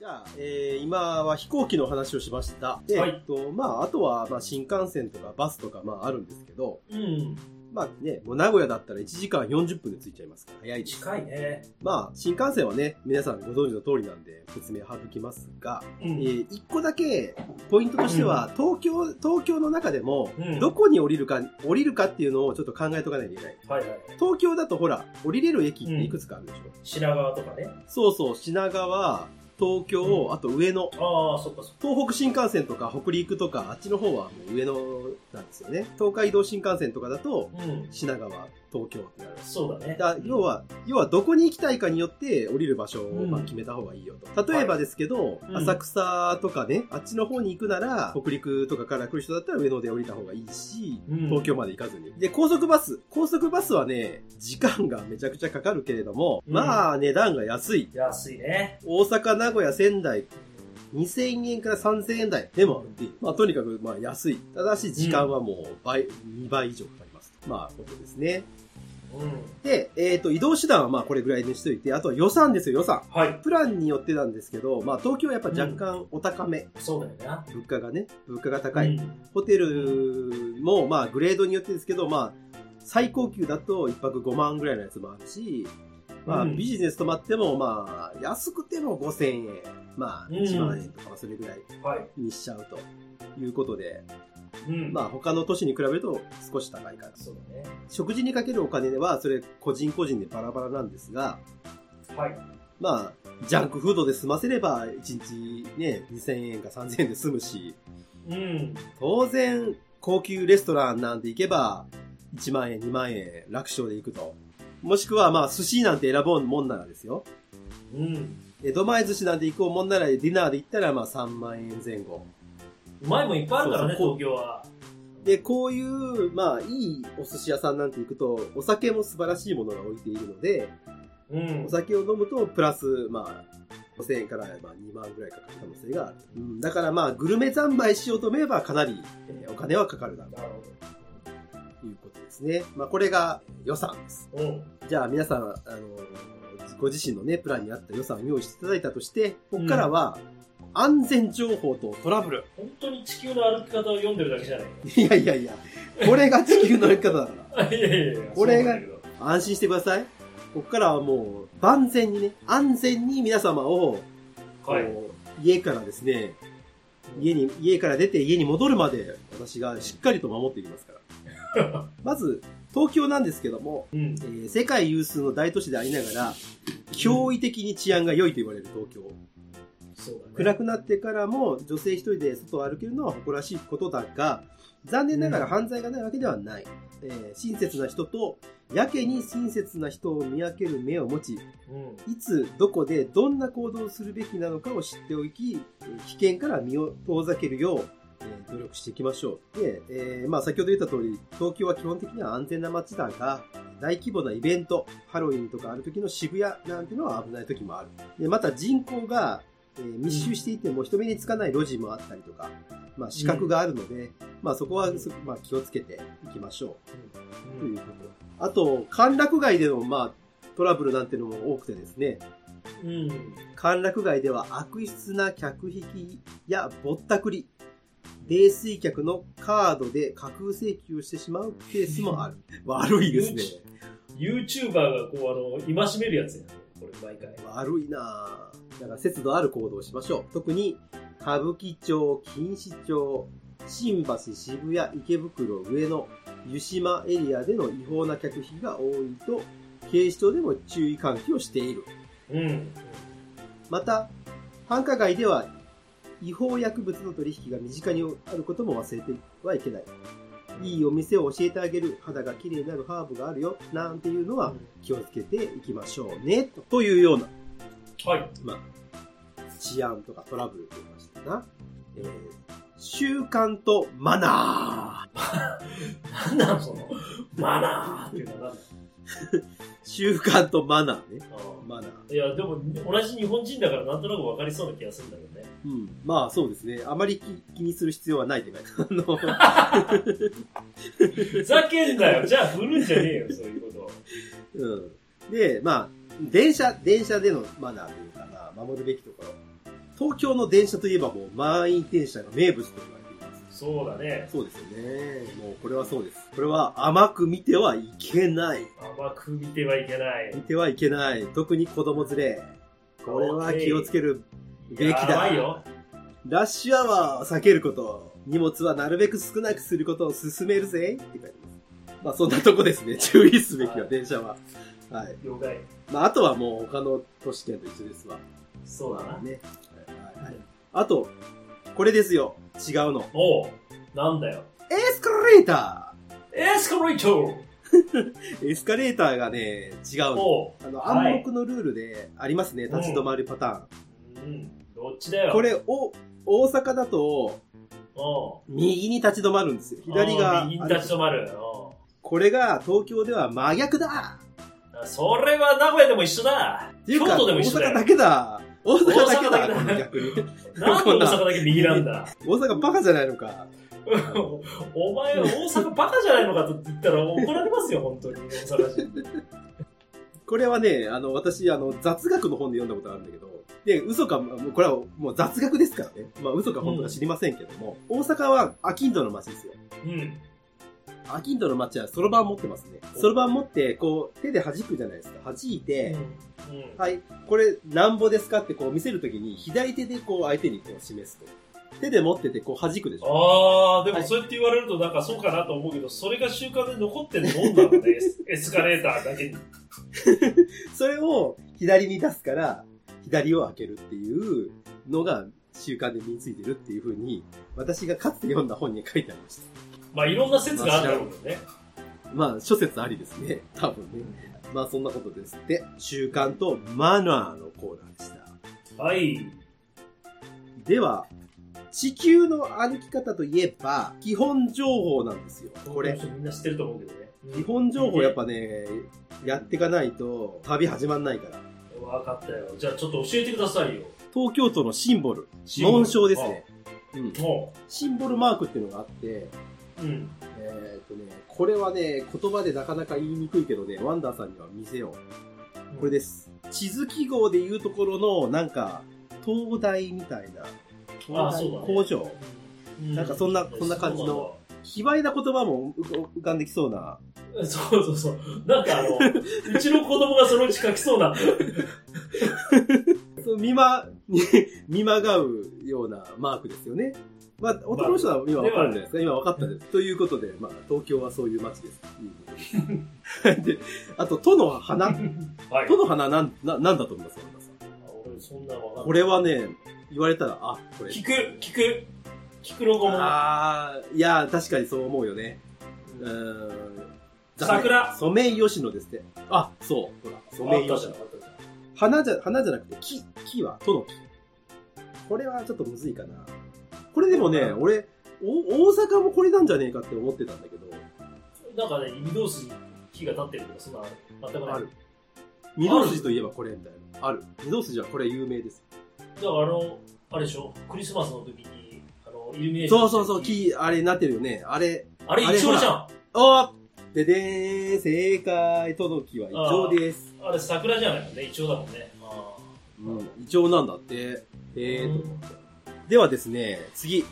じゃあ、えー、今は飛行機の話をしました。で、はいえっと、まあ、あとは、まあ、新幹線とかバスとか、まあ、あるんですけど、うん。まあね、もう名古屋だったら1時間40分で着いちゃいますから、早いです。近いね。まあ、新幹線はね、皆さんご存知の通りなんで、説明省きますが、うん。えー一個だけ、ポイントとしては、東京、東京の中でもうん、どこに降りるか、降りるかっていうのをちょっと考えとかないといけない。はいはい。東京だとほら、降りれる駅っていくつかあるでしょ。品川とかね。そうそう、品川、東京、うんあと上野。ああ、そっかそっか。東北新幹線とか北陸とか、あっちの方はもう上野なんですよね。東海道新幹線とかだと、うん。品川、東京ってなる。そうだね。だ要は、要はどこに行きたいかによって降りる場所をうんまあ決めた方がいいよと。例えばですけど、うん浅草とかね、あっちの方に行くなら、北陸とかから来る人だったら上野で降りた方がいいし、うん東京まで行かずに。で、高速バス。高速バスはね、時間がめちゃくちゃかかるけれども、うんまあ値段が安い。安いね。大阪、名古屋、仙台、2000円から3000円台でもあるまあとにかくまあ安い。ただし時間はもう倍、2倍以上かかりますと。まあことですね。うん。で、えっ、と、移動手段はまあこれぐらいにしといて、あとは予算ですよ、予算。はい。プランによってなんですけど、まあ東京はやっぱ若干お高め。そうだよな。物価がね、物価が高い。うんホテルもまあグレードによってですけど、まあ最高級だと1泊5万ぐらいのやつもあるし、まあうんビジネス泊まってもまあ安くても5000円、まあうん1万円とかそれぐらい。にしちゃうということで、うん。まあ他の都市に比べると少し高いかな。そうだね。食事にかけるお金はそれ個人個人でバラバラなんですが、はい。まあ、ジャンクフードで済ませれば、1日ね、2000円か3000円で済むし、うん。当然、高級レストランなんて行けば、1万円、2万円、楽勝で行くと。もしくは、まあ、寿司なんて選ぼうもんならですよ。うん。江戸前寿司なんて行こうもんなら、ディナーで行ったら、まあ、3万円前後。うまいもんいっぱいあるからね、東京は。で、こういう、まあ、いいお寿司屋さんなんて行くと、お酒も素晴らしいものが置いているので、うんお。酒を飲むと、プラス、まあ、5000円からまあ2万ぐらいかかる可能性がある。うん、だからまあ、グルメ三昧しようと思えばかなり、えーお金はかかるだろうなるほということですね。まあ、これが予算です。ど。うん。じゃあ皆さん、あのご自身のね、プランに合った予算を用意していただいたとして、ここからは、安全情報とトラブル。本当に地球の歩き方を読んでるだけじゃないいやいやいや、これが地球の歩き方だから。の [laughs] いやいやいや。これが安心してください。ここからはもう、万全にね、安全に皆様を、はい。家からですね、家に、家から出て家に戻るまで、私がしっかりと守っていきますから。[laughs] まず、東京なんですけども、うんえ。ー世界有数の大都市でありながら、驚異的に治安が良いと言われる東京。暗くなってからも女性一人で外を歩けるのは誇らしいことだが、残念ながら犯罪がないわけではない。えー親切な人と、やけに親切な人を見分ける目を持ち、うん。いつ、どこで、どんな行動をするべきなのかを知っておき、えー危険から身を遠ざけるよう、えー努力していきましょう。で、えーまあ先ほど言った通り、東京は基本的には安全な街だが、大規模なイベント、ハロウィンとかある時の渋谷なんていうのは危ない時もある。で、また人口が、えー密集していても人目につかない路地もあったりとか、まあ死角があるので、まあそこは、そまあ、気をつけていきましょう。ということ。あと、歓楽街での、まあ、トラブルなんていうのも多くてですね、うん。歓楽街では悪質な客引きやぼったくり、泥酔客のカードで架空請求をしてしまうケースもある。悪いですね。YouTuber がこう、あの、戒めるやつやね。これ、毎回。悪いなぁ。だから節度ある行動をしましょう。特に、歌舞伎町、錦糸町、新橋、渋谷、池袋、上野、湯島エリアでの違法な客引きが多いと、警視庁でも注意喚起をしている。うん。また、繁華街では違法薬物の取引が身近にあることも忘れてはいけない。いいお店を教えてあげる、肌が綺麗になるハーブがあるよ、なんていうのは気をつけていきましょうね、というような、はい。まあ、治安とかトラブルと言いましたな。えー、習慣とマナー。なんなんその、マナーっていうのは [laughs] 習慣とマナーね。あマナー。ーいや、でも、同じ日本人だからなんとなくわかりそうな気がするんだけどね。うん。まあそうですね。あまり気気にする必要はないって書いてある。あのふざけんなよ。じゃあ振るんじゃねえよ、そういうこと。[laughs] うん。で、まあ、電車、電車でのマナーというかな、守るべきところ。東京の電車といえばもう満員電車が名物と言われています。そうだね。そうですよね。もうこれはそうです。これは甘く見てはいけない。甘く見てはいけない見。てはいけない。特に子供連れ。これは気をつけるべきやばだ。いよ。ラッシュアワーを避けること。荷物はなるべく少なくすることを勧めるぜ。って書いてます。まあそんなとこですね。注意すべきは、はい電車は。はい。了解。まああとはもう他の都市圏と一緒ですわ。そうだな。ね。はいはいあと、これですよ。違うの。おう。なんだよ。エスカレータエスカレートー [laughs] エスカレーターがね、違うの。おう。あの、はい暗黙のルールでありますね。立ち止まるパターン。うん。どっちだよ。こ。れ、お、大阪だと、おう。右に立ち止まるんですよ。左が。右に立ち止まる。おうこれが東京では真逆だあそれは名古屋でも一緒だ。京都で大も一緒だよ阪だ。けだ。大阪だけだ逆に。なんで大阪だけ右なんだ？大阪バカじゃないのか。[laughs] お前、大阪バカじゃないのかと言ったら怒られますよ、本当に。大阪人。これはね、あの、私、あの、雑学の本で読んだことあるんだけど、で、嘘か、もうこれはもう雑学ですからね。まあ、嘘か本当か知りませんけども、大阪はアキンドの街ですよ。うん。アキンドの街はそろばん持ってますね。そろばん持って、こう、手で弾くじゃないですか。弾いて、うん。うん。はい、これ、なんぼですかってこう見せるときに、左手でこう相手にこう示すと。手で持っててこう弾くでしょ。あー、でもそうやって言われるとなんかそうかなと思うけど、それが習慣で残ってるもんなのね、エ [laughs] スエスカレーターだけに。[laughs] それを左に出すから、左を開けるっていうのが習慣で身についてるっていうふうに、私がかつて読んだ本に書いてありました。まあいろんな説があるんだろうけどね。まあ、諸説ありですね。[laughs] 多分ね。まあ、そんなことですって。習慣とマナーのコーナーでした。はい。では、地球の歩き方といえば、基本情報なんですよ。これ。みんな知ってると思うけどね。基本情報やっぱね、やっていかないと旅始まんないから。わかったよ。じゃあちょっと教えてくださいよ。東京都のシンボル、シンボル紋章ですね。うん。もシンボルマークっていうのがあって、う。うん。えーっとね、これはね、言葉でなかなか言いにくいけどね、ワンダーさんには見せよう。これです。地図記号でいうところの、なんか、東大みたいな、工場。うなんかそんなそんな感じの卑猥な言葉も浮浮かんできそうな。そうそうそう。なんかあの、[laughs] うちの子供がそのうち書きそうな。[laughs] そう見ま、[laughs] 見まがうようなマークですよね。まあ、男の人は今わかるんじゃないですか。今わかったです。ということで、まあ、東京はそういう街です。で、あと、都の花。[laughs] はい。都の花なん、な、なんだと思います？和田さんあ俺そんなわかんないこれはね、言われたら、あ、これ。聞く、聞く、聞くの語も。あー、いや、確かにそう思うよね。うーん。桜ソメイヨシノですって。あ、そう。ほら、ソメイヨシノ。花じゃ、花じゃなくて木。木は、都の木。これはちょっとむずいかな。これでもね、うん俺、お大阪もこれなんじゃねえかって思ってたんだけど、なんかね、御堂筋に木が立ってるとか、そんな、全くない。ある。御堂筋といえばこれみたいな。ある。御堂筋はこれ有名です。だからあの、あれでしょ？クリスマスの時に、あの、イルミネーション。そうそうそう、。木、あれになってるよね。あれ、あれ、イあれチョウじゃん。おででーん、正解、都の木はイチョウです。あれ、桜じゃないもんね。イチョウだもんね。あうん、イチョウなんだって。ーえーとうんではですね、次。うん。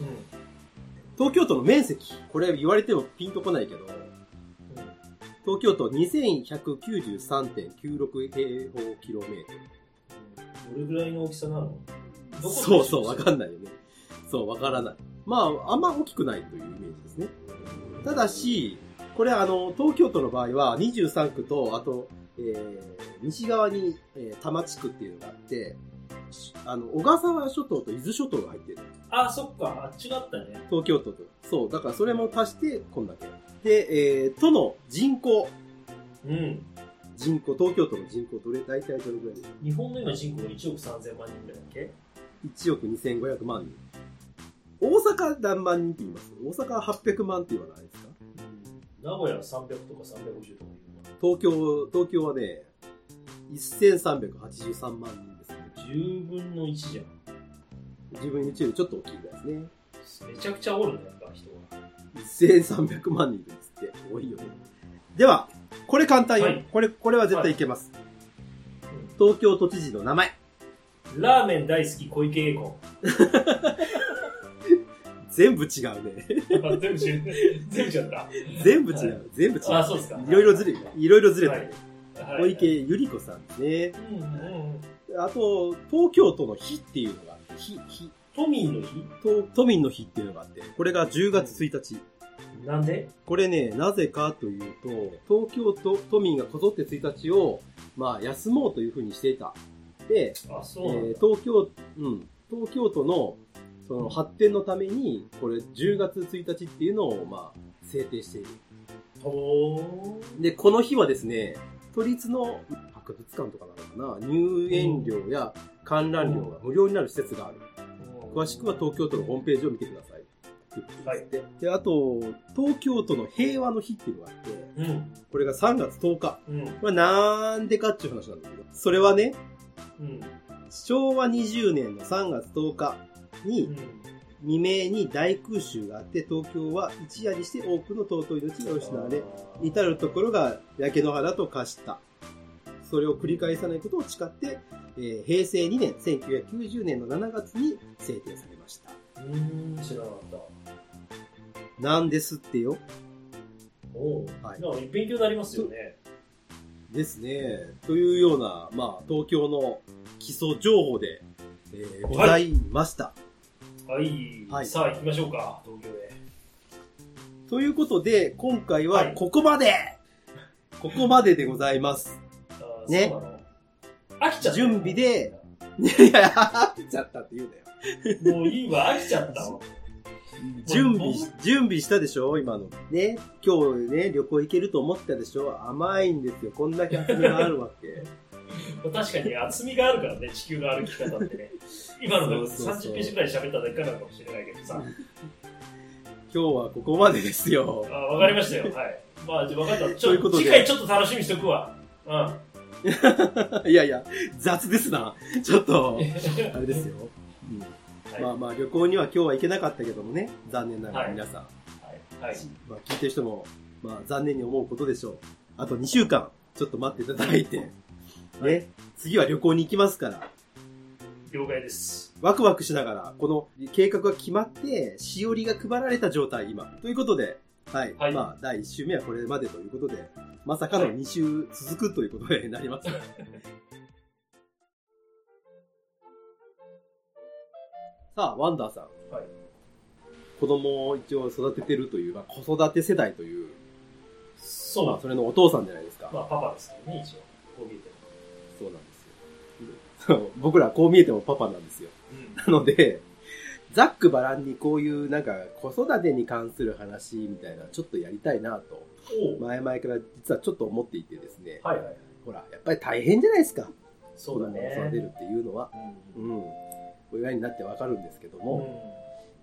東京都の面積。これ言われてもピンとこないけど、東京都2193.96平方キロメートル。どれぐらいの大きさなの？そうそう、わかんないよね。そう、わからない。まあ、あんま大きくないというイメージですね。ただし、これあの、東京都の場合は23区と、あと、えー西側に、えー多摩地区っていうのがあって、しあの、小笠原諸島と伊豆諸島が入ってる。あ、そっか。あっちがあったね。東京都と。そう、だからそれも足して、こんだけ。で、えー、都の人口。うん。人口、東京都の人口、どれ、大体どれぐらい？でしょ日本の今人口が1億3000万人ぐらいだっけ？う ?1 億2500万人。大阪何万人って言います？大阪は800万って言わないですか？名古屋は300とか350とか東京、東京はね、1383万人。10分の1じゃん。自分の1よりちょっと大きいぐらいですね。めちゃくちゃおるね、やっぱ人が。1300万人ですって。多いよね。では、これ簡単よ。はいこれ、これは絶対いけます。東京都知事の名前。ラーメン大好き小池栄子。[laughs] 全部違うね。[laughs] 全部違う。全部違った。全部違う。はい全部違う。あそうですかいろいろずれ、いろいろずれたね。はい小池百合子さんですね。うんうんうん。あと、東京都の日っていうのがあって、日、日、都民の日？都都民の日っていうのがあって、これが10月1日。なんで？これね、なぜかというと、東京都、都民がこぞって1日を、まあ、休もうというふうにしていた。で、あ、え。ー東京、うん、東京都の、その発展のために、これ10月1日っていうのを、まあ、制定している。ほで、この日はですね、都立の博物館とかなのかな、入園料や観覧料が無料になる施設がある。ー。詳しくは東京都のホームページを見てください。はい。で、あと、東京都の平和の日っていうのがあって、うん。これが3月10日。うん。これなんでかっていう話なんだけど、それはね、うん。昭和20年の3月10日にうん。未明に大空襲があって、東京は一夜にして多くの尊い命が失われ、至るところが焼け野原と化した。それを繰り返さないことを誓って、えー平成2年、1990年の7月に制定されました。うーん、知らなかった。なんですってよ。おう。はい勉強になりますよね。ですね。というような、まあ、東京の基礎情報で、えーございました。はい。はいさあ行きましょうか、東京へ。ということで、今回ははいここまで、ここまででございます。ね飽きちゃった。準備で。いやいや、飽きちゃったって言うなよ。もういいわ、飽きちゃったわ。[laughs] 準備し、準備したでしょ？今の。ね。今日ね、旅行行けると思ったでしょ？甘いんですよ。こんだけ厚みがあるわけ。[laughs] 確かに厚みがあるからね、地球の歩き方ってね。今のがそうそうそう30ページくらい喋っただけなのかもしれないけどさ。今日はここまでですよ。あわかりましたよ。はい。まあ、じゃあ分かった。ちょうことで次回ちょっと楽しみにしとくわ。うん。[laughs] いやいや、雑ですな。ちょっと、あれですよ。うんはい。まあまあ、旅行には今日は行けなかったけどもね、残念ながら皆さん。はい。はい。まあ、聞いてる人も、まあ、残念に思うことでしょう。あと2週間、ちょっと待っていただいて、ね、次は旅行に行きますから、了解です。ワクワクしながら、この計画が決まって、しおりが配られた状態、今。ということで、はい。はいまあ、第1週目はこれまでということで、まさかの2週続くということになります。[laughs] さあ、ワンダーさん。はい。子供を一応育ててるという、まあ、子育て世代という、まあ、そうなんです。それのお父さんじゃないですか。まあ、パパですけどね、一応。こう見えても。そうなんですよ。[laughs] 僕らこう見えてもパパなんですよ。なので、ざっくばらんにこういうなんか子育てに関する話みたいなちょっとやりたいなと、前々から実はちょっと思っていてですね、はいはい。ほら、やっぱり大変じゃないですか。そうだ子供を育てるね。っていうのは。う。うんん。親になってわかるんですけども、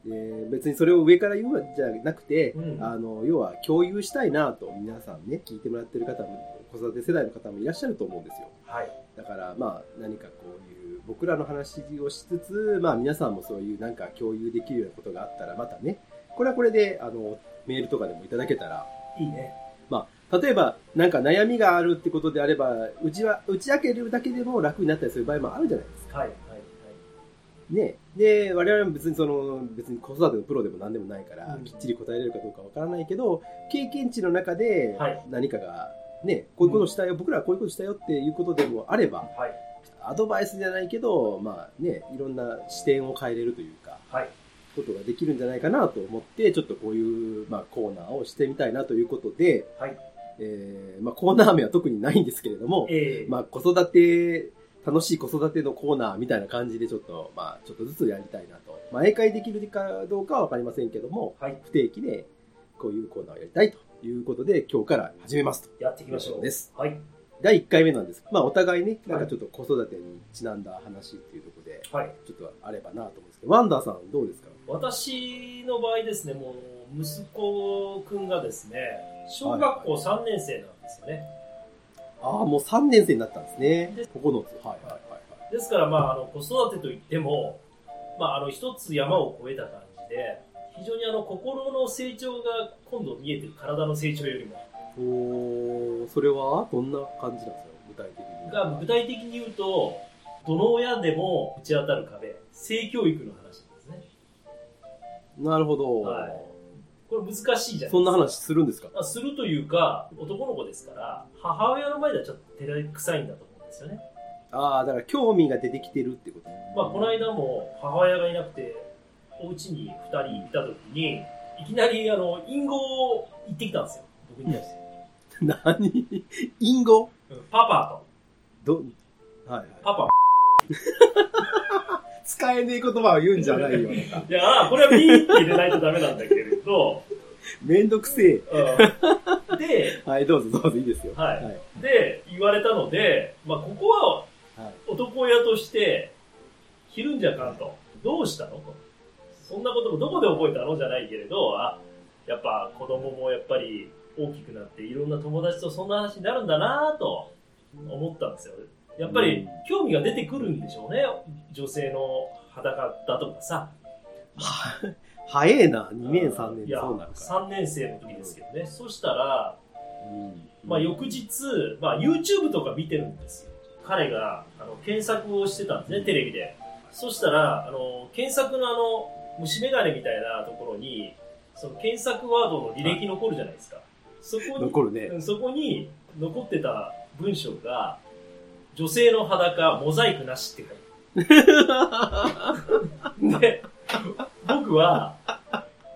うで別にそれを上から言うんじゃなくて、うんあの、要は共有したいなと皆さんね、聞いてもらってる方も、子育て世代の方もいらっしゃると思うんですよ。ん。はい。だからまあ何かこういう僕らの話をしつつ、まあ皆さんもそういうなんか共有できるようなことがあったらまたね、これはこれであのメールとかでもいただけたら、いいね。まあ例えばなんか悩みがあるってことであれば、うちは、打ち明けるだけでも楽になったりする場合もあるじゃないですか。はいはいね。で、我々も別にその、別に子育てのプロでも何でもないから、うんきっちり答えれるかどうかわからないけど、経験値の中ではい何かが、ね、こういうことしたよ、僕らはこういうことしたよっていうことでもあれば、はい。はい。アドバイスじゃないけど、まあね、いろんな視点を変えれるというか、はい。ことができるんじゃないかなと思って、ちょっとこういう、まあ、コーナーをしてみたいなということで、はい。えーまあ、コーナー名は特にないんですけれども、ええまあ、子育て、楽しい子育てのコーナーみたいな感じでちょっと、まあ、ちょっとずつやりたいなと。毎回できるかどうかはわかりませんけども、はい。不定期でこういうコーナーをやりたいということで、今日から始めますと。やっていきましょう。です。はい。第1回目なんです。まあ、お互いね、なんかちょっと子育てにちなんだ話っていうところで、はい。ちょっとあればなと思うんですけど、ワンダーさんどうですか？私の場合ですね、もう、息子くんがですね、小学校3年生なんですよね。ああ、もう3年生になったんですねで。9つ。はいはいはいはい。ですから、まあ、あの、子育てといっても、まあ、あの、一つ山を越えた感じで、非常にあの、心の成長が今度見えてる、体の成長よりも。おーそれはどんな感じなんですか？具体的に。が、具体的に言うと、どの親でも打ち当たる壁、性教育の話なんですね。なるほど。はいこれ難しいじゃないですか。そんな話するんですか？まあするというか、男の子ですから、母親の前ではちょっと照れくさいんだと思うんですよね。ああ、だから興味が出てきてるってこと？まあ、この間も母親がいなくて、お家に2人いた時に、いきなり、あの、隠語を言ってきたんですよ。僕に対して。[laughs] 何？隠語うんパパど、はいはいと、。パパ。[laughs] 使えねえ言葉を言うんじゃないよ。いや、これはピーって入れないとダメなんだけれど、[laughs] めんどくせえ。うんで、はい、どうぞどうぞいいですよ。はいはい。で、言われたので、まあ、ここははい男親として、ひるんじゃかんと。どうしたの？と。そんなこともどこで覚えたの？じゃないけれど、あ、やっぱ子供もやっぱり大きくなっていろんな友達とそんな話になるんだなと思ったんですよ。やっぱりうん興味が出てくるんでしょうね。女性の裸だとかさ。[laughs] 早えな、2年3年いや、そうなるか3年生の時ですけどね。そしたら、ら。うんまあ、翌日、まあ、YouTube とか見てるんですよ。彼があの検索をしてたんですね、テレビで。そしたら、あの検索のあの虫眼鏡みたいなところに、その検索ワードの履歴残るじゃないですか。そこに、残るね。うんそこに残ってた文章が、女性の裸、モザイクなしって書いてある。[laughs] で、僕は、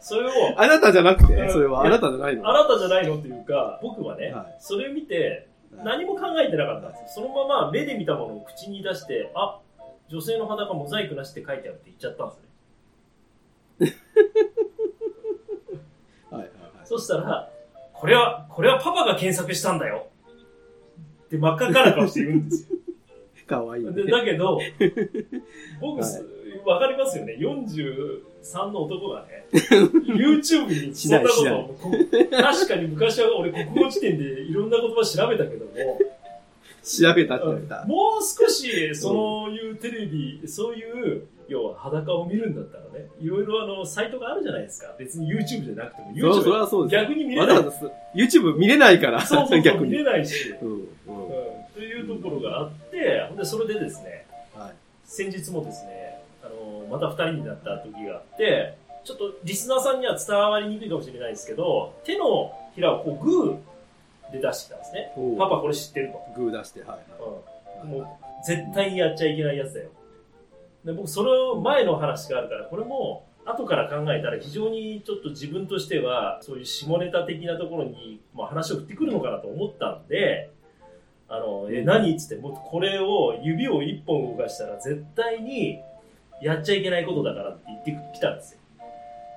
それを、あなたじゃなくてうんそれはあなたじゃないのあなたじゃないのっていうか、僕はね、はいそれ見て、何も考えてなかったんですよ。そのまま目で見たものを口に出して、あ、女性の裸モザイクなしって書いてあるって言っちゃったんですね。[laughs] はいはいはい。そしたら、これは、これはパパが検索したんだよ。って真っ赤から顔して言うんですよ。かわいいね。でだけど、[laughs] 僕、はいわかりますよね。43の男がね、[laughs] YouTube にそんなこと確かに昔は俺国語辞典でいろんな言葉調べたけども、調べたって言われた。もう少し、そういうテレビ、そういう、要は裸を見るんだったらね、いろいろあの、サイトがあるじゃないですか。別に YouTube じゃなくても、そう、それ YouTube はそうです。逆に見れない。わざわざす YouTube 見れないから、そうそう [laughs] 逆に。見れないし。うん、うん。うん、というところがあって、ほんで、それでですね、はい。先日もですね、あの、また二人になった時があって、ちょっとリスナーさんには伝わりにくいかもしれないですけど、手のひらをこうグーで出してきたんですね。パパこれ知ってると。グー出して、はい。うんもう絶対にやっちゃいけないやつだよ。で僕、その前の話があるから、これも、後から考えたら非常にちょっと自分としては、そういう下ネタ的なところに、まあ、話を振ってくるのかなと思ったんで、あの、え、何っつって、もうこれを指を一本動かしたら絶対にやっちゃいけないことだからって言ってきたんですよ。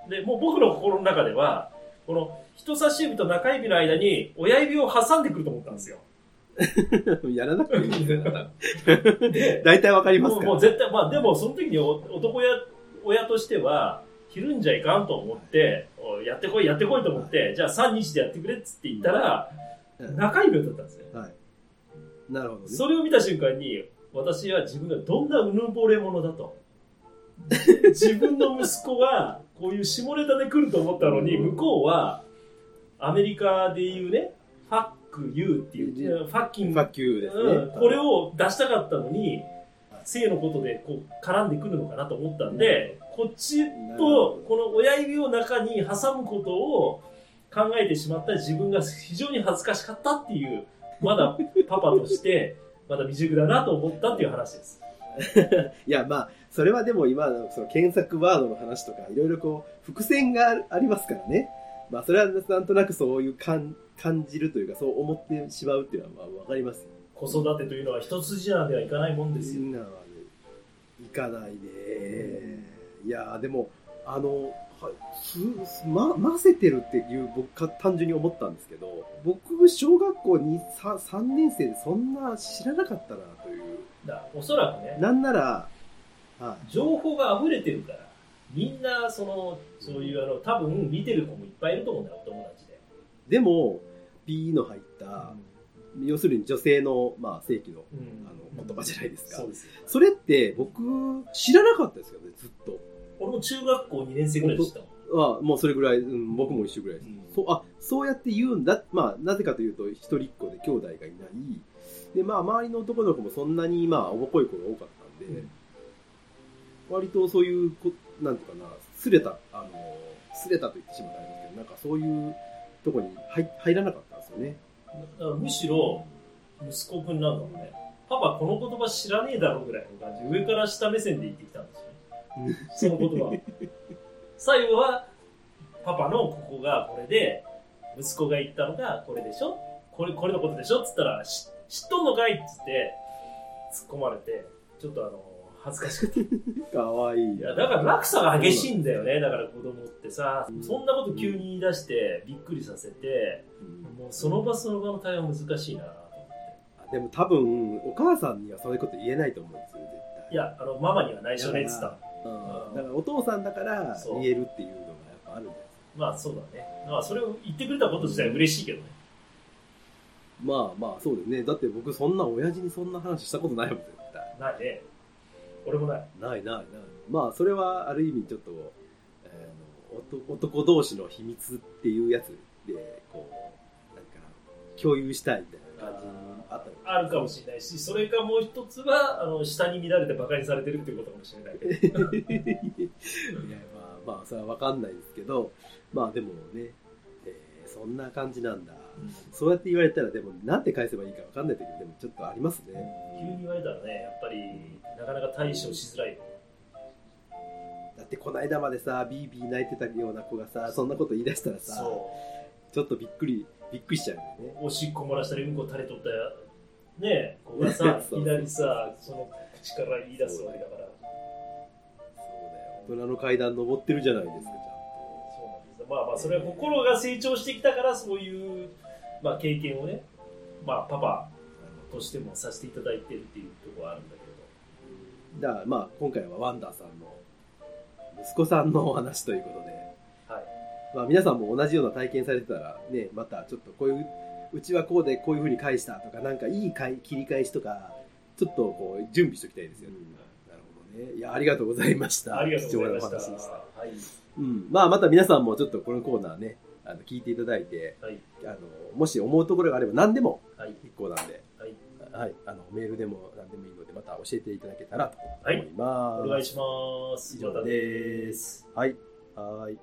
で、もう僕の心の中では、この人差し指と中指の間に親指を挟んでくると思ったんですよ。[laughs] やらなくていいんですよ。で、[laughs] 大体わかりますもうから。もう絶対、まあでもその時にお男や親としては、ひるんじゃいかんと思って、やってこい、やってこいと思って、じゃあ3日でやってくれっつって言ったら、うん中指だったんですよ。はい。なるほどね。それを見た瞬間に、私は自分がどんなうぬぼれ者だと。[laughs] 自分の息子がこういう下ネタで来ると思ったのに、向こうはアメリカで言うね、ファックユーっていう、 fucking fuck you ですね。うん、これを出したかったのに、性のことでこう絡んでくるのかなと思ったんで、こっちとこの親指を中に挟むことを考えてしまった自分が非常に恥ずかしかったっていう、まだパパとして、[laughs] まだ未熟だなと思ったっていう話です。[laughs] いや、まあ、それはでも今のその検索ワードの話とか、いろいろこう、伏線があありますからね。まあ、それはなんとなくそういう感感じるというか、そう思ってしまうっていうのはまあわかりますよ。子育てというのは一筋縄ではいかないもんですよ。なはね、いかないね。いや、でも、あの、はすま、混ぜてるっていう僕か単純に思ったんですけど、僕、小学校に 3, 3年生でそんな知らなかったなという。だおそらくね、なんなら、はい。情報が溢れてるから、みんな、その、そういう、あの、多分見てる子もいっぱいいると思うんだよ、お友達で。でも、P の入った、要するに女性の、まあ、正規のうんあの言葉じゃないですかそうですよ。それって僕、知らなかったですよね、ずっと。俺も中学校2年生ぐらいでしたもん。は、もうそれぐらい、うん、僕も一緒ぐらいです。うんそう、あ、そうやって言うんだ。まあ、なぜかというと、一人っ子で兄弟がいない。で、まあ、周りの男の子もそんなに、まあ、おぼこい子が多かったんで、割とそういうこ、なんていうかな、すれた、あの、すれたと言ってしまったんですけど、なんかそういうとこに入入らなかったんですよね。むしろ、息子くんなんかもね、パパこの言葉知らねえだろぐらいの感じで、上から下目線で言ってきたんですよ。その言葉を。最後は、パパのここがこれで、息子が言ったのがこれでしょ？これ、これのことでしょ？っつったら、し知っとんのかい？っつって、突っ込まれて、ちょっとあの、恥ずかしくて。かわいい。いや、だから落差が激しいんだよね。だから子供ってさ、そんなこと急に言い出して、びっくりさせて、うんもうその場その場の対応難しいなと思って。あでも多分、お母さんにはそういうこと言えないと思うんですよ、絶対。いや、あの、ママには内緒ねっつった。うんだからお父さんだから言えるっていうのがやっぱあるんじゃないですか。まあそうだね。まあそれを言ってくれたこと自体は嬉しいけどね。まあまあそうですね。だって僕そんな親父にそんな話したことないもん、絶対。ないね。俺もない。ないないない。まあそれはある意味ちょっと、えーの男男同士の秘密っていうやつで、こう、なんか共有したいみたいな感じにあったのあるかもしれないし、それかもう一つは、あの、下に乱れて馬鹿にされてるっていうことかもしれないけど。[laughs] いやまあまあそれは分かんないですけどまあでもね、えーそんな感じなんだそうやって言われたらでもなんて返せばいいか分かんない時でもちょっとありますね。急に言われたらね、やっぱり、なかなか対処しづらい。よ。だってこの間までさビービー泣いてたような子がさそんなこと言い出したらさそちょっとびっくりびっくりしちゃうよね。う。おしっこ漏らしたりうんこ垂れとったね、子がさ、[laughs] いきなりさ、その口から言い出すわけだから。そうだよ。大人の階段登ってるじゃないですかちそうなんです。まあまあ、それは心が成長してきたから、そういう、まあ、経験をね、まあ、パパとしてもさせていただいてるっていうところはあるんだけゃんとだからまあ今回はワンダーさんの息子さんのお話ということでど、はい。まあ、皆さんも同じような体験されてたらね、またちょっとこういううちはこうでこういう風に返したとか、なんかいいかい切り返しとか、ちょっとこう準備しておきたいですよね。なるほどね。いや、ありがとうございました。ありがとうございました。貴重なお話でした。はい。うん。まあ、また皆さんもちょっとこのコーナーね、あの、聞いていただいて、はい。あの、もし思うところがあれば何でもはい。結構なんで、はい。はい。あの、メールでも何でもいいので、また教えていただけたらとはい思います。お願いします。以上です。はい。はい。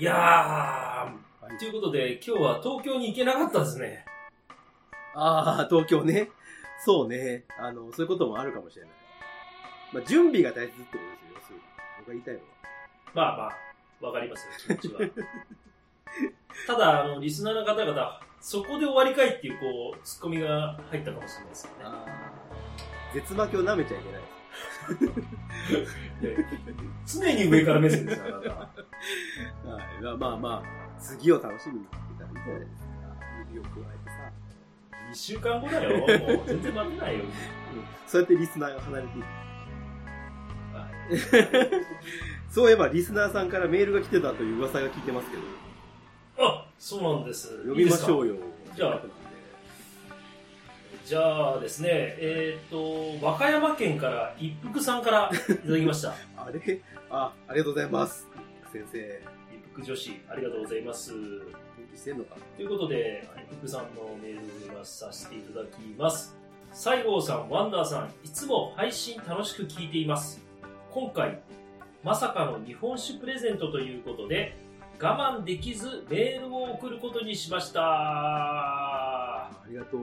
いやはいー、ということで、今日は東京に行けなかったですね。ああ、東京ね。そうね。あの、そういうこともあるかもしれない。まあ、準備が大切ってことですよ。僕が言いたいのは。まあまあ、わかりますよ、気持ちは。[laughs] ただ、あの、リスナーの方々、そこで終わりかいっていう、こう、ツッコミが入ったかもしれないですよね。絶負けを舐めちゃいけない。常に上から目線ですよ、あなた。はい。まあまあまあ、次を楽しみにしてたらいいじゃないですか。指を加えてさ。2週間後だよ。もう全然待てないよ。[laughs] うんそうやってリスナーが離れていく。は [laughs] いそういえばリスナーさんからメールが来てたという噂が聞いてますけど、あ、そうなんです。読みましょうよ。よ。じゃあじゃあですね、えっ、と、和歌山県から一服さんからいただきました。[laughs] あれ？あ、ありがとうございます。先生、一服女子、ありがとうございます。してんのか？ということで、一服さんのメールを読まさせていただきます。西郷さん、ワンダーさん、いつも配信楽しく聞いています。今回、まさかの日本酒プレゼントということで、我慢できずメールを送ることにしました。ありがとう。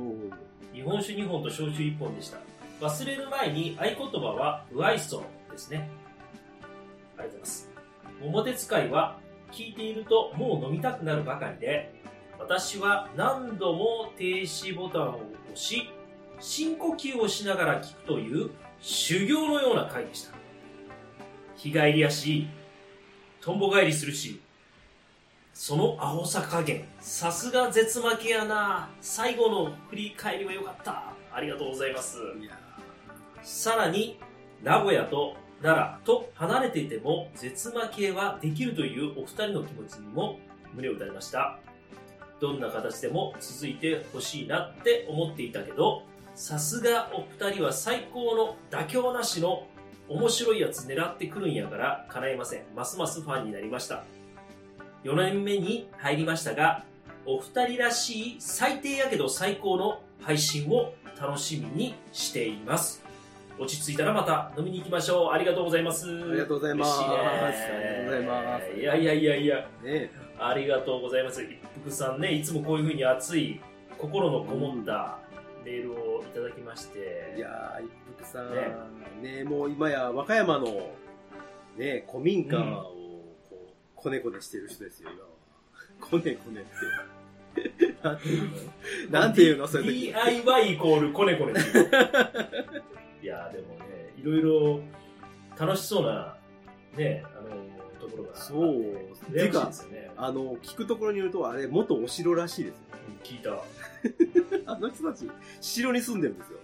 日本酒2本と焼酎1本でした。忘れる前に合言葉はウアイソンですね。ありがとうございます。桃鉄会は聞いているともう飲みたくなるばかりで、私は何度も停止ボタンを押し、深呼吸をしながら聞くという修行のような回でした。日帰りやし、とんぼ返りするし、その青さ加減、さすが絶負けやな。最後の振り返りは良かった。ありがとうございます。さらに、名古屋と奈良と離れていても絶負けはできるというお二人の気持ちにも胸を打たれました。どんな形でも続いてほしいなって思っていたけど、さすがお二人は最高の妥協なしの面白いやつ狙ってくるんやから叶えません。ますますファンになりました。4年目に入りましたが、お二人らしい最低やけど最高の配信を楽しみにしています。落ち着いたらまた飲みに行きましょう。ありがとうございます。ありがとうございます嬉しいねありがとうございますいやいやいやいや、ねありがとうございます。一服さんね、いつもこういうふうに熱い、心のこもったメールをいただきまして。いやー、一服さん、ねねもう今や和歌山の、ね古民家をこう、こねこねしてる人ですよ、今は。[laughs] こねこねって。なんていうの？なんていうのそれ DIY イコールコネコネってい [laughs] やでもね、いろいろ楽しそうな、ね、あの、ところが。そうですよね。あの、聞くところによると、あれ、元お城らしいですよ。聞いた。[laughs] あの人たち、城に住んでるんですよ。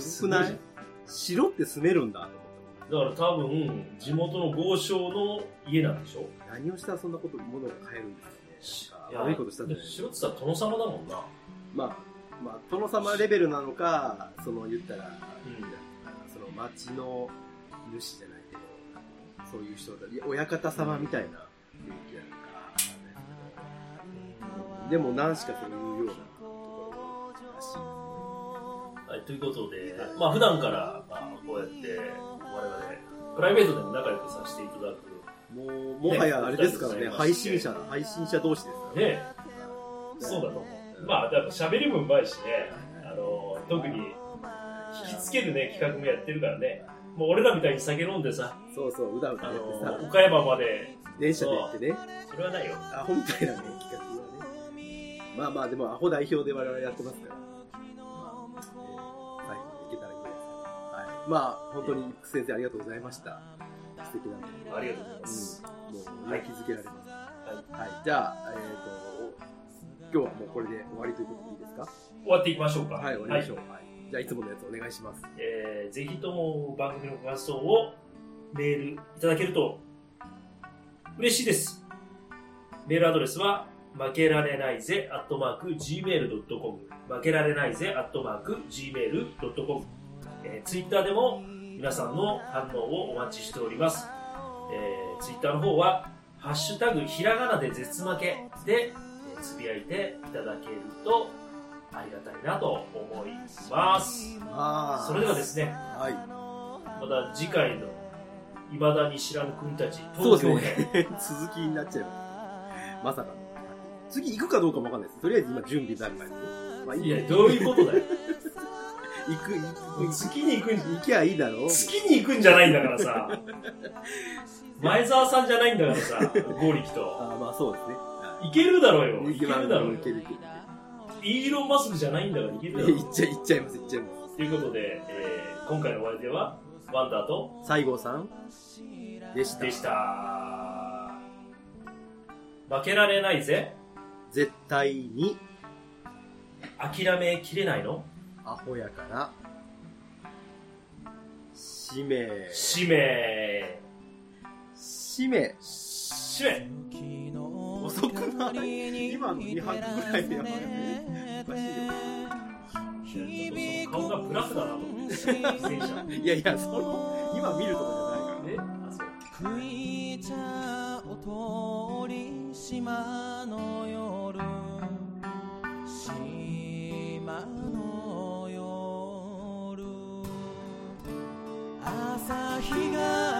すすごくない？城って住めるんだと思っだから多分、地元の豪商の家なんでしょ？た。何をしたらそんなこと、物が買えるんですかね。悪いことしたんじゃない？城って言ったら殿様だもんな。まあ、まあ、殿様レベルなのか、その言ったら、うんその町の主じゃないけど、そういう人だ、親方様みたいな雰囲気なのか、でも何しかそういうようなはい、ということで、まあ普段から、まあこうやって、我々、プライベートでも仲良くさせていただく。もう、もはやあれですからね、ね配信者、配信者同士ですからね。ねそうだと思う。まあ、やっぱ喋りもうまいしね、あの、特に、引きつけるね、企画もやってるからね。もう俺らみたいに酒飲んでさ、そうそう、うだうだあやっての、さ、岡山まで、電車で行ってね、それはないよ。アホみたいなね、企画はね。まあまあ、でもアホ代表で我々やってますから。まあ、本当に、福先生ありがとうございました。素敵な。ありがとうございます。うん、もう、勇気づけられます。はいはい。じゃあ、えっ、と、今日はもうこれで終わりということでいいですか終わっていきましょうか。はい、終わりましょう。はい。じゃあ、いつものやつお願いします。えーぜひとも番組の感想をメールいただけると嬉しいです。メールアドレスは、負けられないぜ、アットマーク、gmail.com。負けられないぜ、アットマーク、gmail.com。えー、ツイッターでも皆さんの反応をお待ちしております。えー、ツイッターの方は、ハッシュタグ、ひらがなで絶負けで、えーつぶやいていただけると、ありがたいなと思います。あそれではですね、はい。また次回の、未だに知らぬ国たち、東京編。ね。[laughs] 続きになっちゃいます。まさかの。次行くかどうかもわかんないです。とりあえず今準備段階で。まあいいや、どういうことだよ。行く、行く、月に行くんじ行きゃいいだろう。月に行くんじゃないんだからさ。前澤さんじゃないんだからさ、ゴリキと。あーまあそうですね。は行けるだろうよ。い行けるだろうよい。けるいける。イーロン・マスクじゃないんだから行けるだろう。行っちゃ、行っちゃいます、行っちゃいます。ということで、えー今回のお相手は、ワンダーと、西郷さんでした。でした。負けられないぜ。絶対に諦めきれないの？アホやから、使命、使命。使命、使命。遅くない？今の2拍ぐらいでやばいね。おかしいよ。顔がブラックだなと思って。いやいや、その、今見るとこじゃないからね。ねあ、そう。食い茶を通り島の夜島朝日が